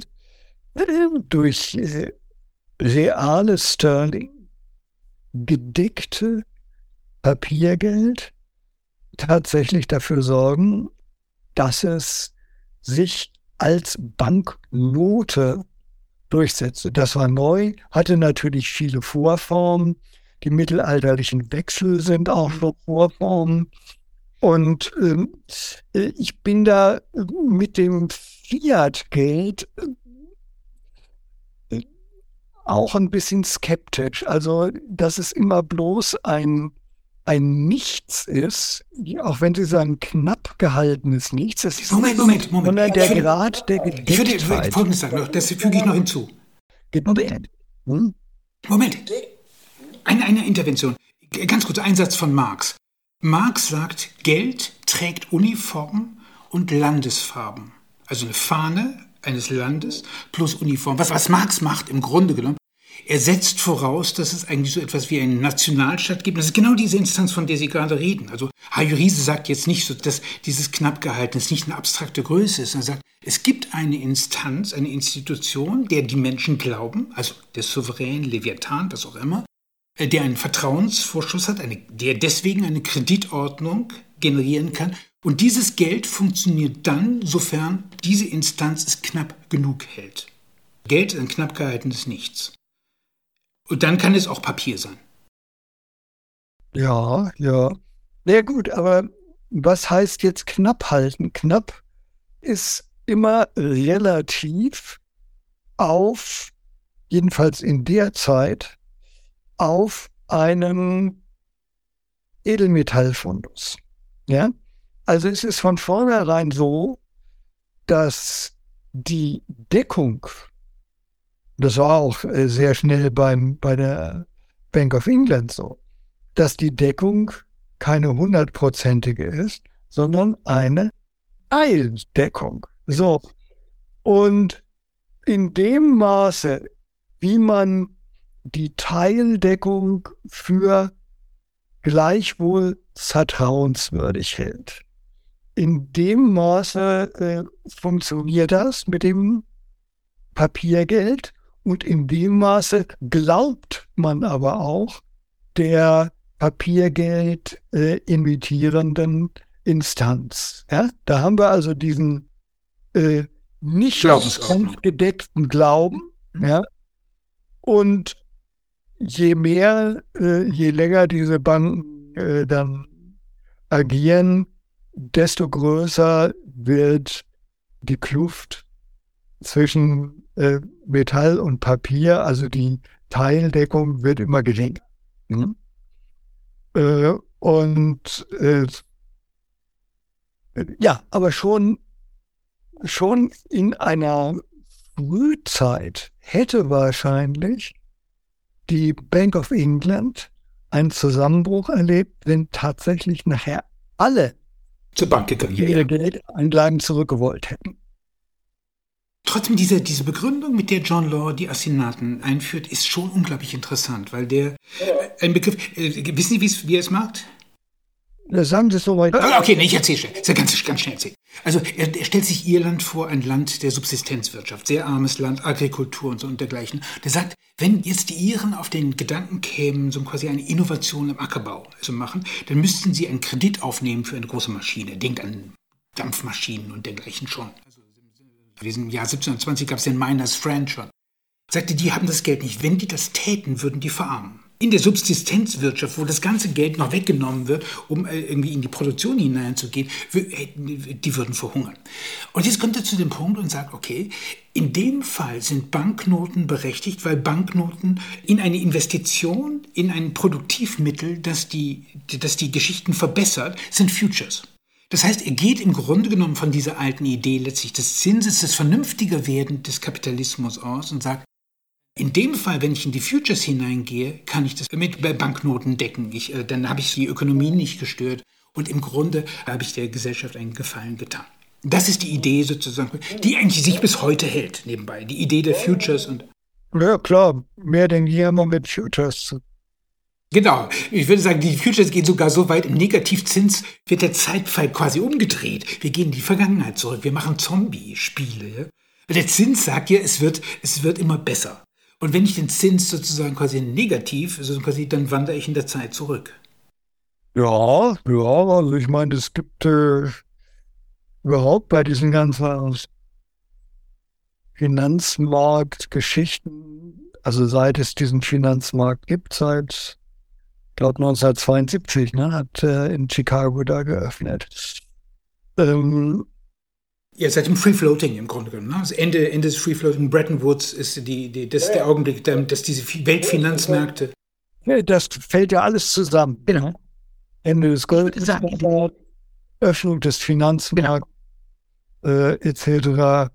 durch äh, reale Sterling gedeckte Papiergeld tatsächlich dafür sorgen, dass es sich als Banknote durchsetzte. Das war neu, hatte natürlich viele Vorformen. Die mittelalterlichen Wechsel sind auch noch Vorformen. Und ähm, äh, ich bin da mit dem Fiat-Geld äh, auch ein bisschen skeptisch. Also, dass es immer bloß ein, ein Nichts ist, auch wenn Sie sagen, knapp gehaltenes Nichts. Das ist Moment, Moment, Moment. Sondern der würde, Grad der Ich würde Folgendes sagen, das füge ich noch hinzu. Moment. Hm? Moment. Eine, eine Intervention. Ganz kurz, Einsatz von Marx. Marx sagt, Geld trägt Uniform und Landesfarben. Also eine Fahne eines Landes plus Uniform. Was, was Marx macht im Grunde genommen, er setzt voraus, dass es eigentlich so etwas wie einen Nationalstaat gibt. Das ist genau diese Instanz, von der Sie gerade reden. Also Hayuriese sagt jetzt nicht so, dass dieses knapp gehalten ist, nicht eine abstrakte Größe ist. Er sagt, es gibt eine Instanz, eine Institution, der die Menschen glauben, also der Souverän, Leviathan, was auch immer, äh, der einen Vertrauensvorschuss hat, eine, der deswegen eine Kreditordnung generieren kann. Und dieses Geld funktioniert dann, sofern diese Instanz es knapp genug hält. Geld ist ein knapp gehaltenes Nichts. Und dann kann es auch Papier sein. Ja, ja. Na gut, aber was heißt jetzt knapp halten? Knapp ist immer relativ auf, jedenfalls in der Zeit, auf einem Edelmetallfundus. Ja? Also es ist von vornherein so, dass die Deckung, das war auch äh, sehr schnell beim, bei der Bank of England so, dass die Deckung keine hundertprozentige ist, sondern eine Eildeckung. So. Und in dem Maße, wie man die Teildeckung für gleichwohl vertrauenswürdig hält. In dem Maße äh, funktioniert das mit dem Papiergeld und in dem Maße glaubt man aber auch der Papiergeld äh, imitierenden Instanz. Ja? Da haben wir also diesen äh, nicht gedeckten Glauben. Ja? Und je mehr, äh, je länger diese Banken äh, dann agieren, desto größer wird die Kluft zwischen äh, Metall und Papier, also die Teildeckung wird immer geringer. Mhm. Äh, und äh, ja, aber schon, schon in einer Frühzeit hätte wahrscheinlich die Bank of England einen Zusammenbruch erlebt, wenn tatsächlich nachher alle zur Bank gegangen ihre Geldanlagen zurückgewollt hätten. Trotzdem, diese, diese Begründung, mit der John Law die Assinaten einführt, ist schon unglaublich interessant, weil der ein Begriff, äh, wissen Sie, wie er es macht? Sagen Sie es so weit. Ah, okay, nee, ich erzähle schnell. Sehr ganz, ganz schnell erzählen. Also er, er, stellt sich Irland vor, ein Land der Subsistenzwirtschaft, sehr armes Land, Agrikultur und so und dergleichen. Der sagt, wenn jetzt die Iren auf den Gedanken kämen, so quasi eine Innovation im Ackerbau zu machen, dann müssten sie einen Kredit aufnehmen für eine große Maschine. Denkt an Dampfmaschinen und dergleichen schon. Also diesem Jahr 1720 gab es den Miners Friend schon. Sagte, die haben das Geld nicht. Wenn die das täten, würden die verarmen in der Subsistenzwirtschaft, wo das ganze Geld noch weggenommen wird, um äh, irgendwie in die Produktion hineinzugehen, äh, die würden verhungern. Und jetzt kommt er zu dem Punkt und sagt, okay, in dem Fall sind Banknoten berechtigt, weil Banknoten in eine Investition, in ein Produktivmittel, das die, das die Geschichten verbessert, sind Futures. Das heißt, er geht im Grunde genommen von dieser alten Idee letztlich des Zinses, des vernünftiger Werden des Kapitalismus aus und sagt, in dem Fall, wenn ich in die Futures hineingehe, kann ich das mit Banknoten decken. Ich, äh, dann habe ich die Ökonomie nicht gestört und im Grunde habe ich der Gesellschaft einen Gefallen getan. Das ist die Idee sozusagen, die eigentlich sich bis heute hält, nebenbei. Die Idee der Futures und. Ja, klar, mehr denn je immer mit Futures. Genau, ich würde sagen, die Futures gehen sogar so weit, im Negativzins wird der Zeitpfeil quasi umgedreht. Wir gehen in die Vergangenheit zurück, wir machen Zombie-Spiele. Der Zins sagt ja, es wird, es wird immer besser. Und wenn ich den Zins sozusagen quasi negativ, also quasi, dann wandere ich in der Zeit zurück. Ja, ja, also ich meine, es gibt äh, überhaupt bei diesen ganzen Finanzmarktgeschichten, also seit es diesen Finanzmarkt gibt, seit, glaube 1972, ne, hat äh, in Chicago da geöffnet. Ähm, ja, seit dem Free Floating im Grunde genommen. Ne? Das Ende, Ende des Free Floating, Bretton Woods ist die, die, das ist der Augenblick, dass diese Weltfinanzmärkte. das fällt ja alles zusammen. Genau. Ende des Goldes, Öffnung des Finanzmarkts äh, etc.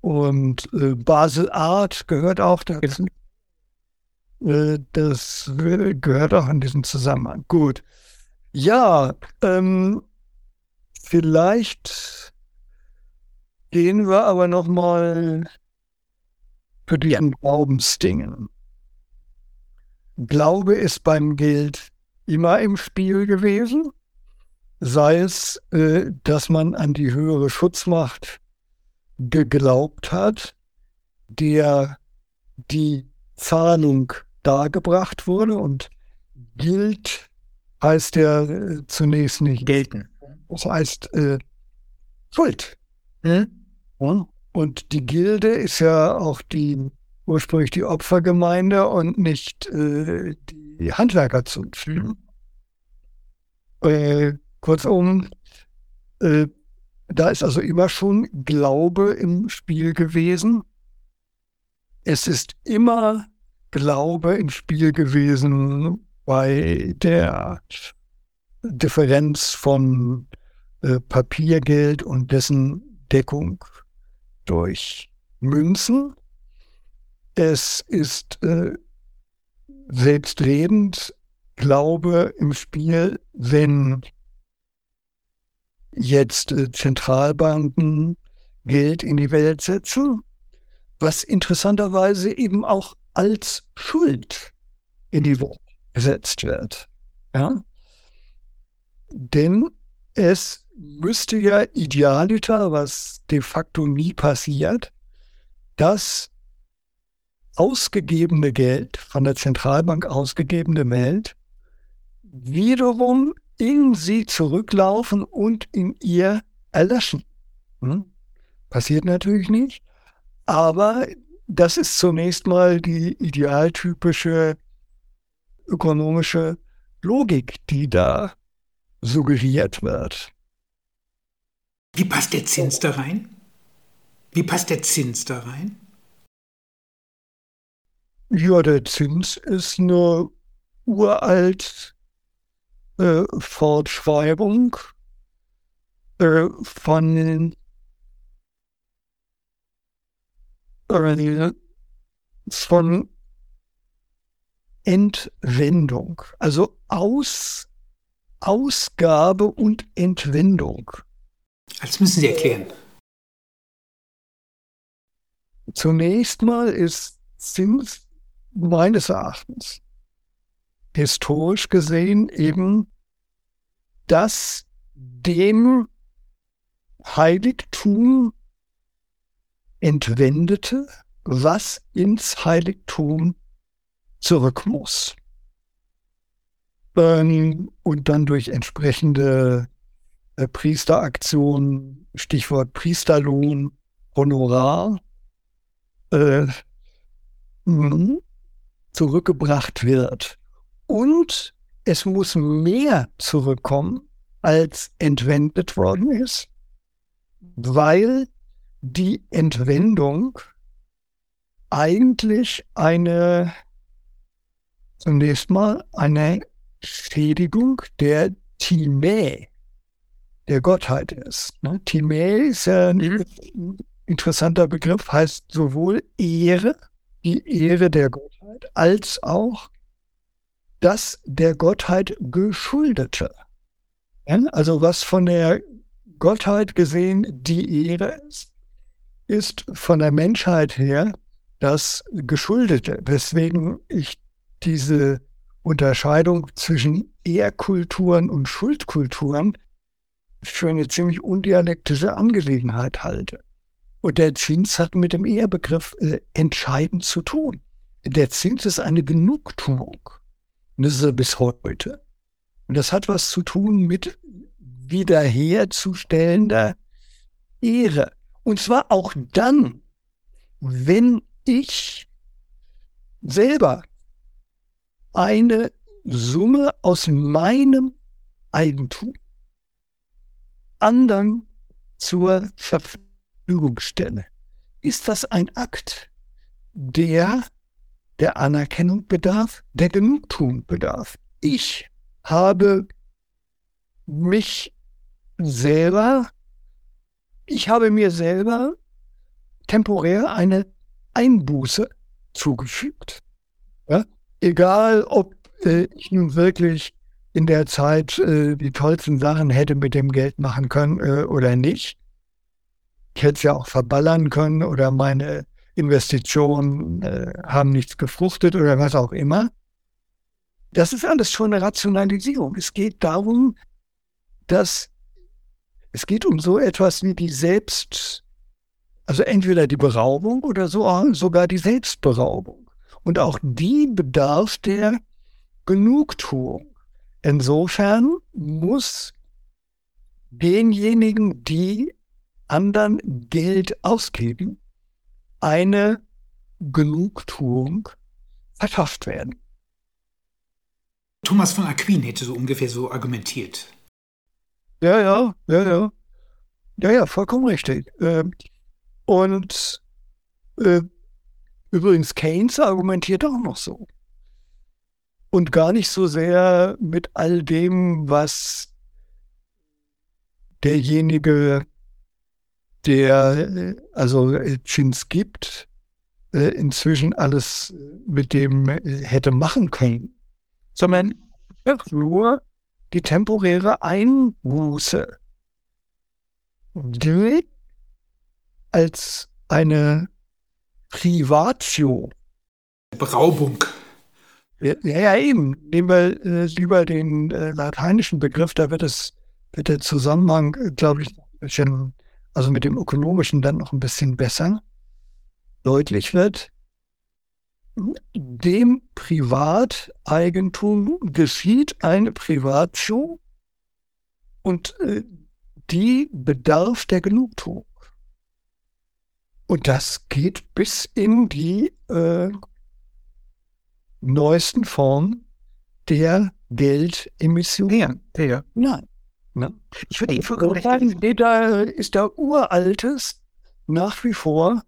Und äh, Basel Art gehört auch dazu. Äh, das gehört auch in diesem Zusammenhang. Gut. Ja, ähm, vielleicht Gehen wir aber nochmal zu diesen ja. Glaubensdingen. Glaube ist beim Geld immer im Spiel gewesen, sei es, äh, dass man an die höhere Schutzmacht geglaubt hat, der die Zahlung dargebracht wurde und gilt heißt ja äh, zunächst nicht gelten. Das heißt äh, Schuld. Hm? Und die Gilde ist ja auch die ursprünglich die Opfergemeinde und nicht äh, die Handwerkerzunft. Mhm. Äh, kurzum, äh, da ist also immer schon Glaube im Spiel gewesen. Es ist immer Glaube im Spiel gewesen bei der Differenz von äh, Papiergeld und dessen Deckung durch Münzen. Es ist äh, selbstredend Glaube im Spiel, wenn jetzt äh, Zentralbanken Geld in die Welt setzen, was interessanterweise eben auch als Schuld in die Welt gesetzt wird. Ja? Denn es müsste ja idealiter, was de facto nie passiert, dass ausgegebene Geld, von der Zentralbank ausgegebene Geld, wiederum in sie zurücklaufen und in ihr erlöschen. Hm? Passiert natürlich nicht, aber das ist zunächst mal die idealtypische ökonomische Logik, die da suggeriert wird. Wie passt der Zins da rein? Wie passt der Zins da rein? Ja, der Zins ist eine uralt äh, Fortschreibung äh, von äh, von Entwendung, also aus, Ausgabe und Entwendung. Das müssen Sie erklären. Zunächst mal ist Zins meines Erachtens historisch gesehen eben das dem Heiligtum entwendete, was ins Heiligtum zurück muss. Ähm, und dann durch entsprechende äh, Priesteraktionen, Stichwort Priesterlohn, Honorar, äh, hm, zurückgebracht wird. Und es muss mehr zurückkommen, als entwendet worden ist, weil die Entwendung eigentlich eine zunächst mal eine Schädigung der Timä, der Gottheit ist. Ne? Timä ist ja ein mhm. interessanter Begriff, heißt sowohl Ehre, die Ehre der Gottheit, als auch das der Gottheit Geschuldete. Also was von der Gottheit gesehen die Ehre ist, ist von der Menschheit her das Geschuldete, weswegen ich diese Unterscheidung zwischen Ehrkulturen und Schuldkulturen für eine ziemlich undialektische Angelegenheit halte. Und der Zins hat mit dem Ehrbegriff äh, entscheidend zu tun. Der Zins ist eine Genugtuung. Und das ist er bis heute. Und das hat was zu tun mit wiederherzustellender Ehre. Und zwar auch dann, wenn ich selber eine Summe aus meinem Eigentum anderen zur Verfügung stelle. Ist das ein Akt, der der Anerkennung bedarf, der Genugtuung bedarf? Ich habe mich selber, ich habe mir selber temporär eine Einbuße zugefügt. Ja? egal ob äh, ich nun wirklich in der Zeit äh, die tollsten Sachen hätte mit dem Geld machen können äh, oder nicht. Ich hätte es ja auch verballern können oder meine Investitionen äh, haben nichts gefruchtet oder was auch immer. Das ist alles schon eine Rationalisierung. Es geht darum, dass es geht um so etwas wie die Selbst, also entweder die Beraubung oder so, sogar die Selbstberaubung. Und auch die bedarf der Genugtuung. Insofern muss denjenigen, die anderen Geld ausgeben, eine Genugtuung verschafft werden. Thomas von Aquin hätte so ungefähr so argumentiert. Ja, ja, ja, ja. Ja, ja, vollkommen richtig. Ähm, und äh, übrigens, Keynes argumentiert auch noch so. Und gar nicht so sehr mit all dem, was derjenige, der also Chins gibt, äh, inzwischen alles mit dem hätte machen können, sondern nur die temporäre Einbuße, die als eine Privatio. Beraubung. Ja, ja, eben. Nehmen wir äh, lieber den äh, lateinischen Begriff, da wird es, wird der Zusammenhang, äh, glaube ich, bisschen, also mit dem ökonomischen dann noch ein bisschen besser deutlich wird. Dem Privateigentum geschieht eine Privatio und äh, die bedarf der Genugtuung. Und das geht bis in die äh, neuesten Formen der Geldemission. Ja. Nein. Ne? Ich würde Ihnen sagen, da ist der Uraltes nach wie vor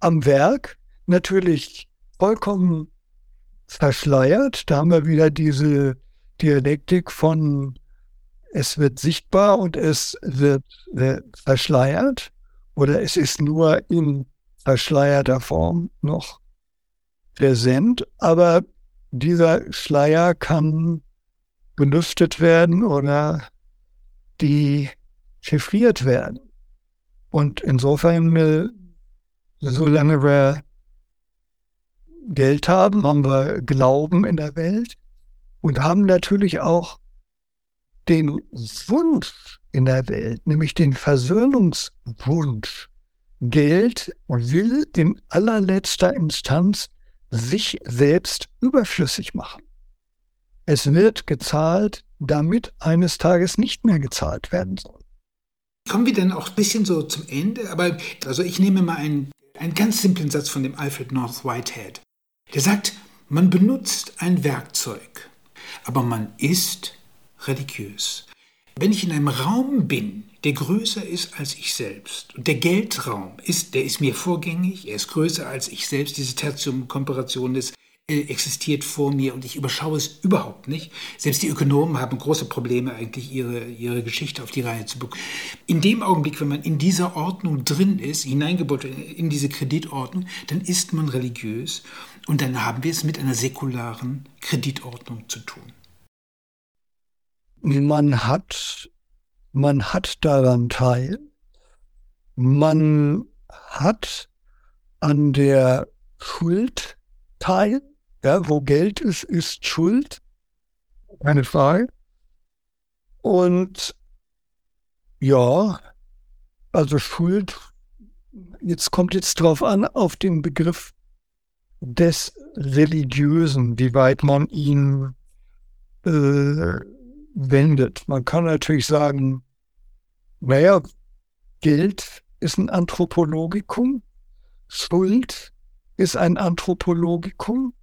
am Werk. Natürlich vollkommen verschleiert. Da haben wir wieder diese Dialektik von es wird sichtbar und es wird, wird verschleiert oder es ist nur in verschleierter Form noch präsent, aber dieser Schleier kann belüftet werden oder die chiffriert werden. Und insofern, äh, solange wir Geld haben, haben wir Glauben in der Welt und haben natürlich auch den Wunsch in der Welt, nämlich den Versöhnungswunsch. Geld will in allerletzter Instanz sich selbst überflüssig machen. Es wird gezahlt, damit eines Tages nicht mehr gezahlt werden soll. Kommen wir dann auch ein bisschen so zum Ende, aber also ich nehme mal einen, einen ganz simplen Satz von dem Alfred North Whitehead. Der sagt, man benutzt ein Werkzeug, aber man ist religiös. Wenn ich in einem Raum bin, der größer ist als ich selbst. Und der Geldraum ist, der ist mir vorgängig, er ist größer als ich selbst. Diese Tertium-Komparation ist, äh, existiert vor mir und ich überschaue es überhaupt nicht. Selbst die Ökonomen haben große Probleme, eigentlich ihre, ihre Geschichte auf die Reihe zu bekommen. In dem Augenblick, wenn man in dieser Ordnung drin ist, hineingebaut in diese Kreditordnung, dann ist man religiös und dann haben wir es mit einer säkularen Kreditordnung zu tun. Man hat man hat daran teil, man hat an der Schuld teil, ja, wo Geld ist, ist Schuld, keine Frage. Und ja, also Schuld, jetzt kommt jetzt drauf an, auf den Begriff des Religiösen, wie weit man ihn äh, wendet. Man kann natürlich sagen, naja, Geld ist ein Anthropologikum, Schuld ist ein Anthropologikum,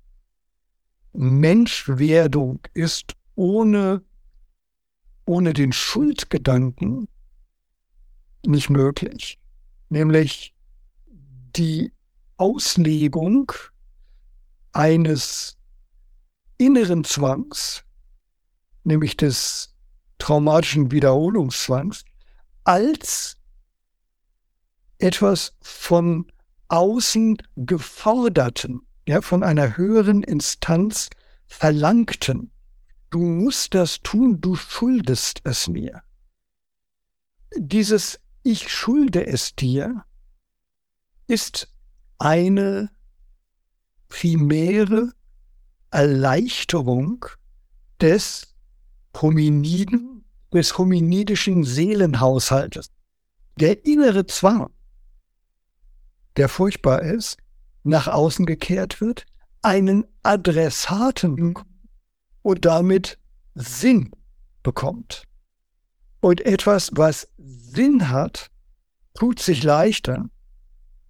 Menschwerdung ist ohne, ohne den Schuldgedanken nicht möglich, nämlich die Auslegung eines inneren Zwangs, nämlich des traumatischen Wiederholungszwangs, als etwas von außen geforderten, ja, von einer höheren Instanz verlangten. Du musst das tun, du schuldest es mir. Dieses Ich schulde es dir ist eine primäre Erleichterung des Hominiden, des hominidischen Seelenhaushaltes. Der innere Zwang, der furchtbar ist, nach außen gekehrt wird, einen Adressaten und damit Sinn bekommt. Und etwas, was Sinn hat, tut sich leichter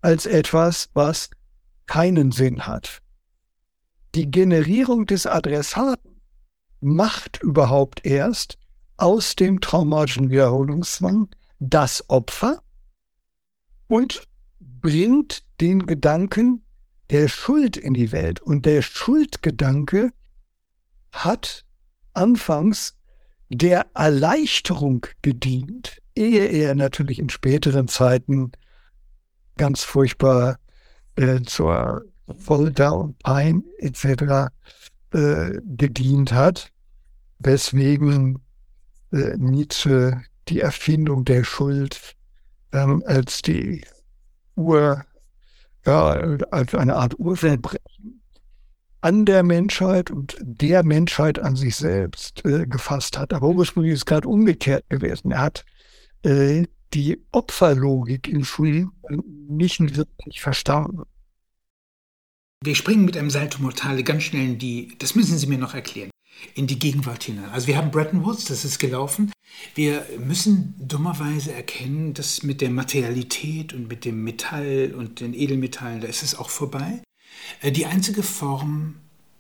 als etwas, was keinen Sinn hat. Die Generierung des Adressaten macht überhaupt erst aus dem traumatischen Wiederholungszwang das Opfer und bringt den Gedanken der Schuld in die Welt. Und der Schuldgedanke hat anfangs der Erleichterung gedient, ehe er natürlich in späteren Zeiten ganz furchtbar äh, zur Folter und Pein etc. Äh, gedient hat, weswegen äh, Nietzsche die Erfindung der Schuld ähm, als die Ur, ja, als eine Art Urverbrechen an der Menschheit und der Menschheit an sich selbst äh, gefasst hat. Aber ursprünglich ist es gerade umgekehrt gewesen. Er hat äh, die Opferlogik in Schulen nicht wirklich verstanden. Wir springen mit einem Salto Mortale ganz schnell in die, das müssen Sie mir noch erklären, in die Gegenwart hinein. Also wir haben Bretton Woods, das ist gelaufen. Wir müssen dummerweise erkennen, dass mit der Materialität und mit dem Metall und den Edelmetallen, da ist es auch vorbei. Äh, die einzige Form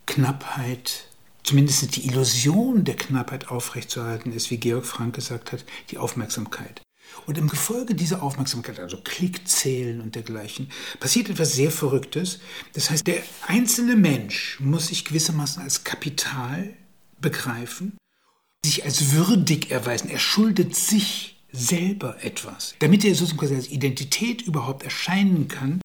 Knappheit, zumindest die Illusion der Knappheit aufrechtzuerhalten, ist, wie Georg Frank gesagt hat, die Aufmerksamkeit. Und im Gefolge dieser Aufmerksamkeit, also Klickzählen und dergleichen, passiert etwas sehr Verrücktes. Das heißt, der einzelne Mensch muss sich gewissermaßen als Kapital begreifen, sich als würdig erweisen. Er schuldet sich selber etwas. Damit er sozusagen als Identität überhaupt erscheinen kann,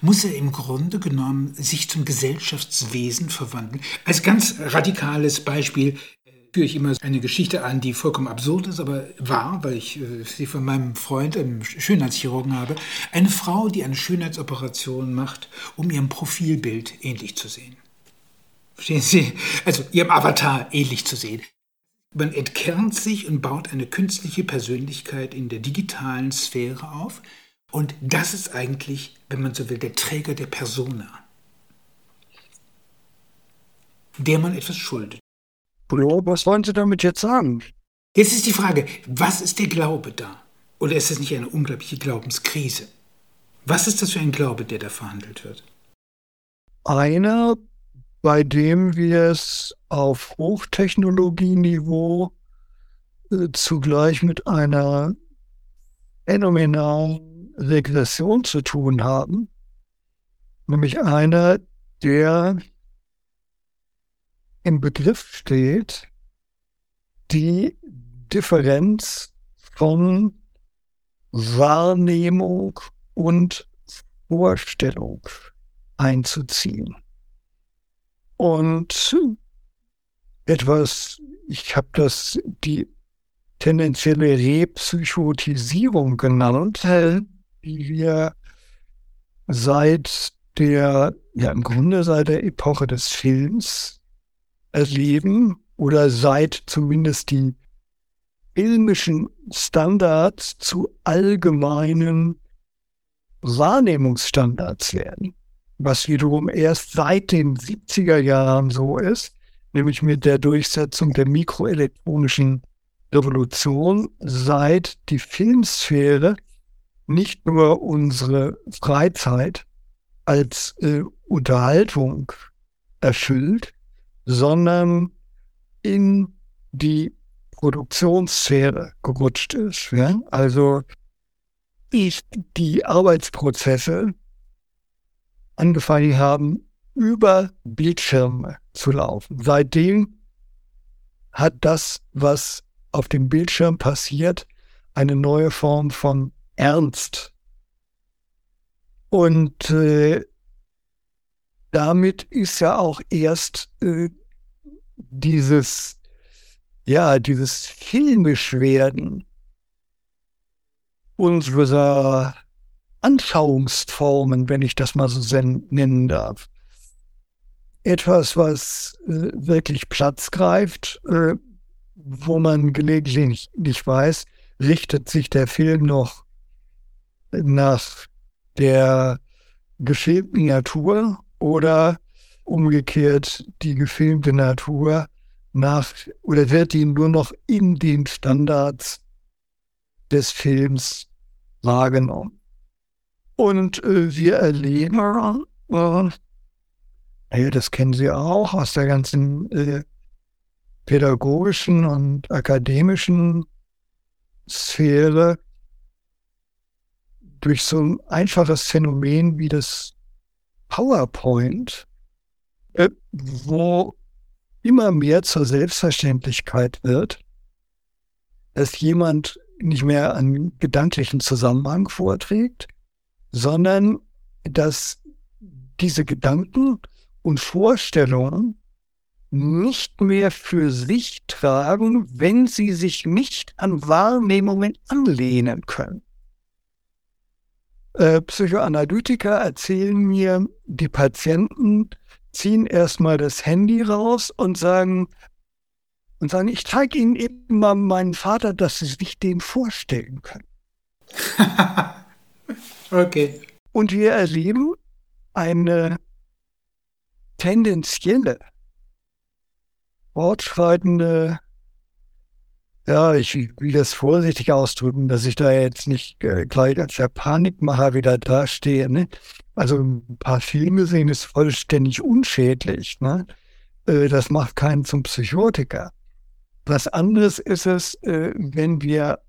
muss er im Grunde genommen sich zum Gesellschaftswesen verwandeln. Als ganz radikales Beispiel führe ich immer eine Geschichte an, die vollkommen absurd ist, aber wahr, weil ich äh, sie von meinem Freund, einem Schönheitschirurgen habe. Eine Frau, die eine Schönheitsoperation macht, um ihrem Profilbild ähnlich zu sehen. Verstehen Sie? Also ihrem Avatar ähnlich zu sehen. Man entkernt sich und baut eine künstliche Persönlichkeit in der digitalen Sphäre auf. Und das ist eigentlich, wenn man so will, der Träger der Persona, der man etwas schuldet. Was wollen Sie damit jetzt sagen? Jetzt ist die Frage, was ist der Glaube da? Oder ist es nicht eine unglaubliche Glaubenskrise? Was ist das für ein Glaube, der da verhandelt wird? Einer, bei dem wir es auf Hochtechnologieniveau äh, zugleich mit einer phänomenalen Regression zu tun haben. Nämlich einer, der im Begriff steht, die Differenz von Wahrnehmung und Vorstellung einzuziehen. Und etwas, ich habe das die tendenzielle Repsychotisierung genannt, die wir seit der, ja im Grunde seit der Epoche des Films erleben oder seit zumindest die filmischen Standards zu allgemeinen Wahrnehmungsstandards werden. Was wiederum erst seit den 70er Jahren so ist, nämlich mit der Durchsetzung der mikroelektronischen Revolution, seit die Filmsphäre nicht nur unsere Freizeit als äh, Unterhaltung erfüllt, sondern in die Produktionssphäre gerutscht ist. Ja? Also ist die Arbeitsprozesse angefangen haben, über Bildschirme zu laufen. Seitdem hat das, was auf dem Bildschirm passiert, eine neue Form von Ernst. Und äh, damit ist ja auch erst äh, dieses, ja, dieses Filmischwerden unserer Anschauungsformen, wenn ich das mal so nennen darf. Etwas, was äh, wirklich Platz greift, äh, wo man gelegentlich nicht weiß, richtet sich der Film noch nach der gefilmten Natur oder umgekehrt die gefilmte Natur nach oder wird die nur noch in den Standards des Films wahrgenommen. Und äh, wir erleben, äh, ja, das kennen Sie auch aus der ganzen äh, pädagogischen und akademischen Sphäre durch so ein einfaches Phänomen wie das PowerPoint, äh, wo immer mehr zur Selbstverständlichkeit wird, dass jemand nicht mehr einen gedanklichen Zusammenhang vorträgt, sondern dass diese Gedanken und Vorstellungen nicht mehr für sich tragen, wenn sie sich nicht an Wahrnehmungen anlehnen können. Äh, Psychoanalytiker erzählen mir, die Patienten ziehen erstmal das Handy raus und sagen, und sagen, ich zeige Ihnen eben mal meinen Vater, dass Sie sich den vorstellen können. okay. Und wir erleben eine tendenzielle, fortschreitende, ja, ich will das vorsichtig ausdrücken, dass ich da jetzt nicht äh, gleich als der Panikmacher wieder dastehe. Ne? Also ein paar Filme sehen ist vollständig unschädlich. Ne? Äh, das macht keinen zum Psychotiker. Was anderes ist es, äh, wenn wir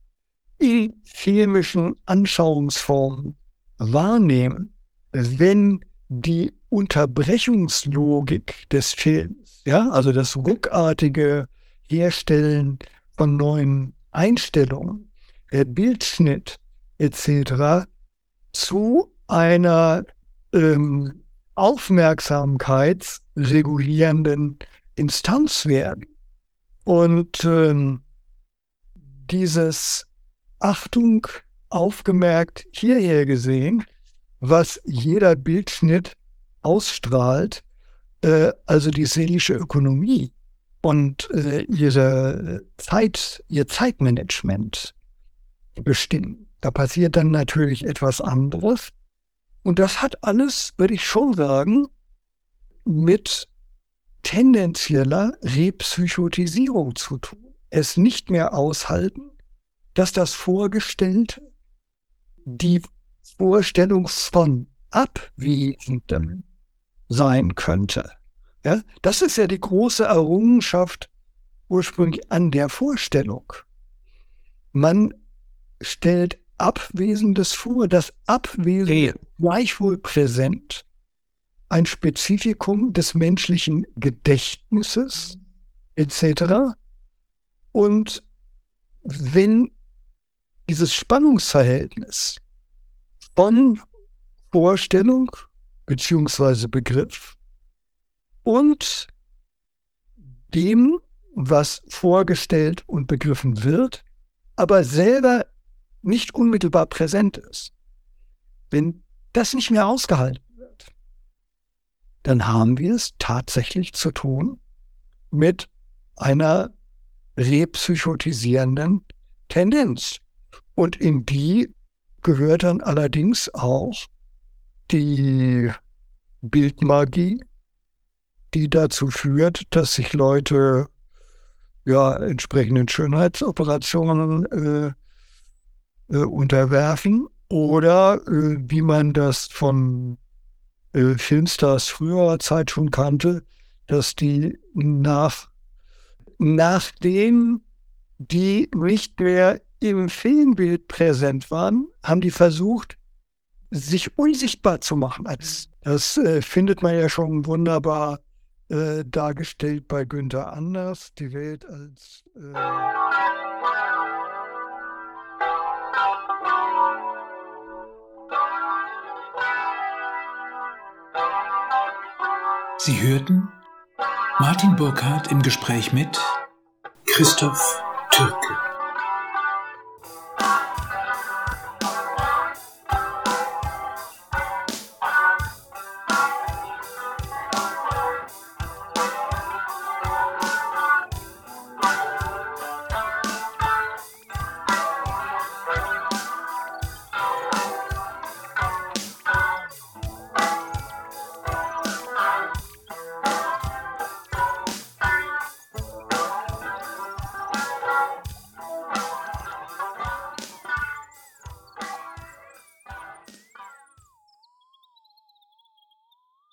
in filmischen Anschauungsformen wahrnehmen, wenn die Unterbrechungslogik des Films, ja, also das ruckartige Herstellen von neuen Einstellungen, der Bildschnitt etc. zu einer ähm, aufmerksamkeitsregulierenden Instanz werden. Und ähm, dieses Achtung aufgemerkt hierher gesehen, was jeder Bildschnitt ausstrahlt, äh, also die seelische Ökonomie und äh, ihre Zeit, ihr Zeitmanagement bestimmen. Da passiert dann natürlich etwas anderes. Und das hat alles, würde ich schon sagen, mit tendenzieller Repsychotisierung zu tun. Es nicht mehr aushalten, dass das Vorgestellte die Vorstellung von Abwesendem sein könnte. Ja, das ist ja die große Errungenschaft ursprünglich an der Vorstellung. Man stellt Abwesendes vor, das Abwesende gleichwohl präsent, ein Spezifikum des menschlichen Gedächtnisses etc. Und wenn dieses Spannungsverhältnis von Vorstellung beziehungsweise Begriff und dem, was vorgestellt und begriffen wird, aber selber nicht unmittelbar präsent ist. Wenn das nicht mehr ausgehalten wird, dann haben wir es tatsächlich zu tun mit einer repsychotisierenden Tendenz. Und in die gehört dann allerdings auch die Bildmagie, die dazu führt, dass sich Leute ja entsprechenden Schönheitsoperationen äh, äh, unterwerfen oder äh, wie man das von äh, Filmstars früherer Zeit schon kannte, dass die nach nachdem die nicht mehr im Filmbild präsent waren, haben die versucht, sich unsichtbar zu machen. Das äh, findet man ja schon wunderbar äh, dargestellt bei Günther Anders, die Welt als äh Sie hörten Martin Burkhardt im Gespräch mit Christoph Türke.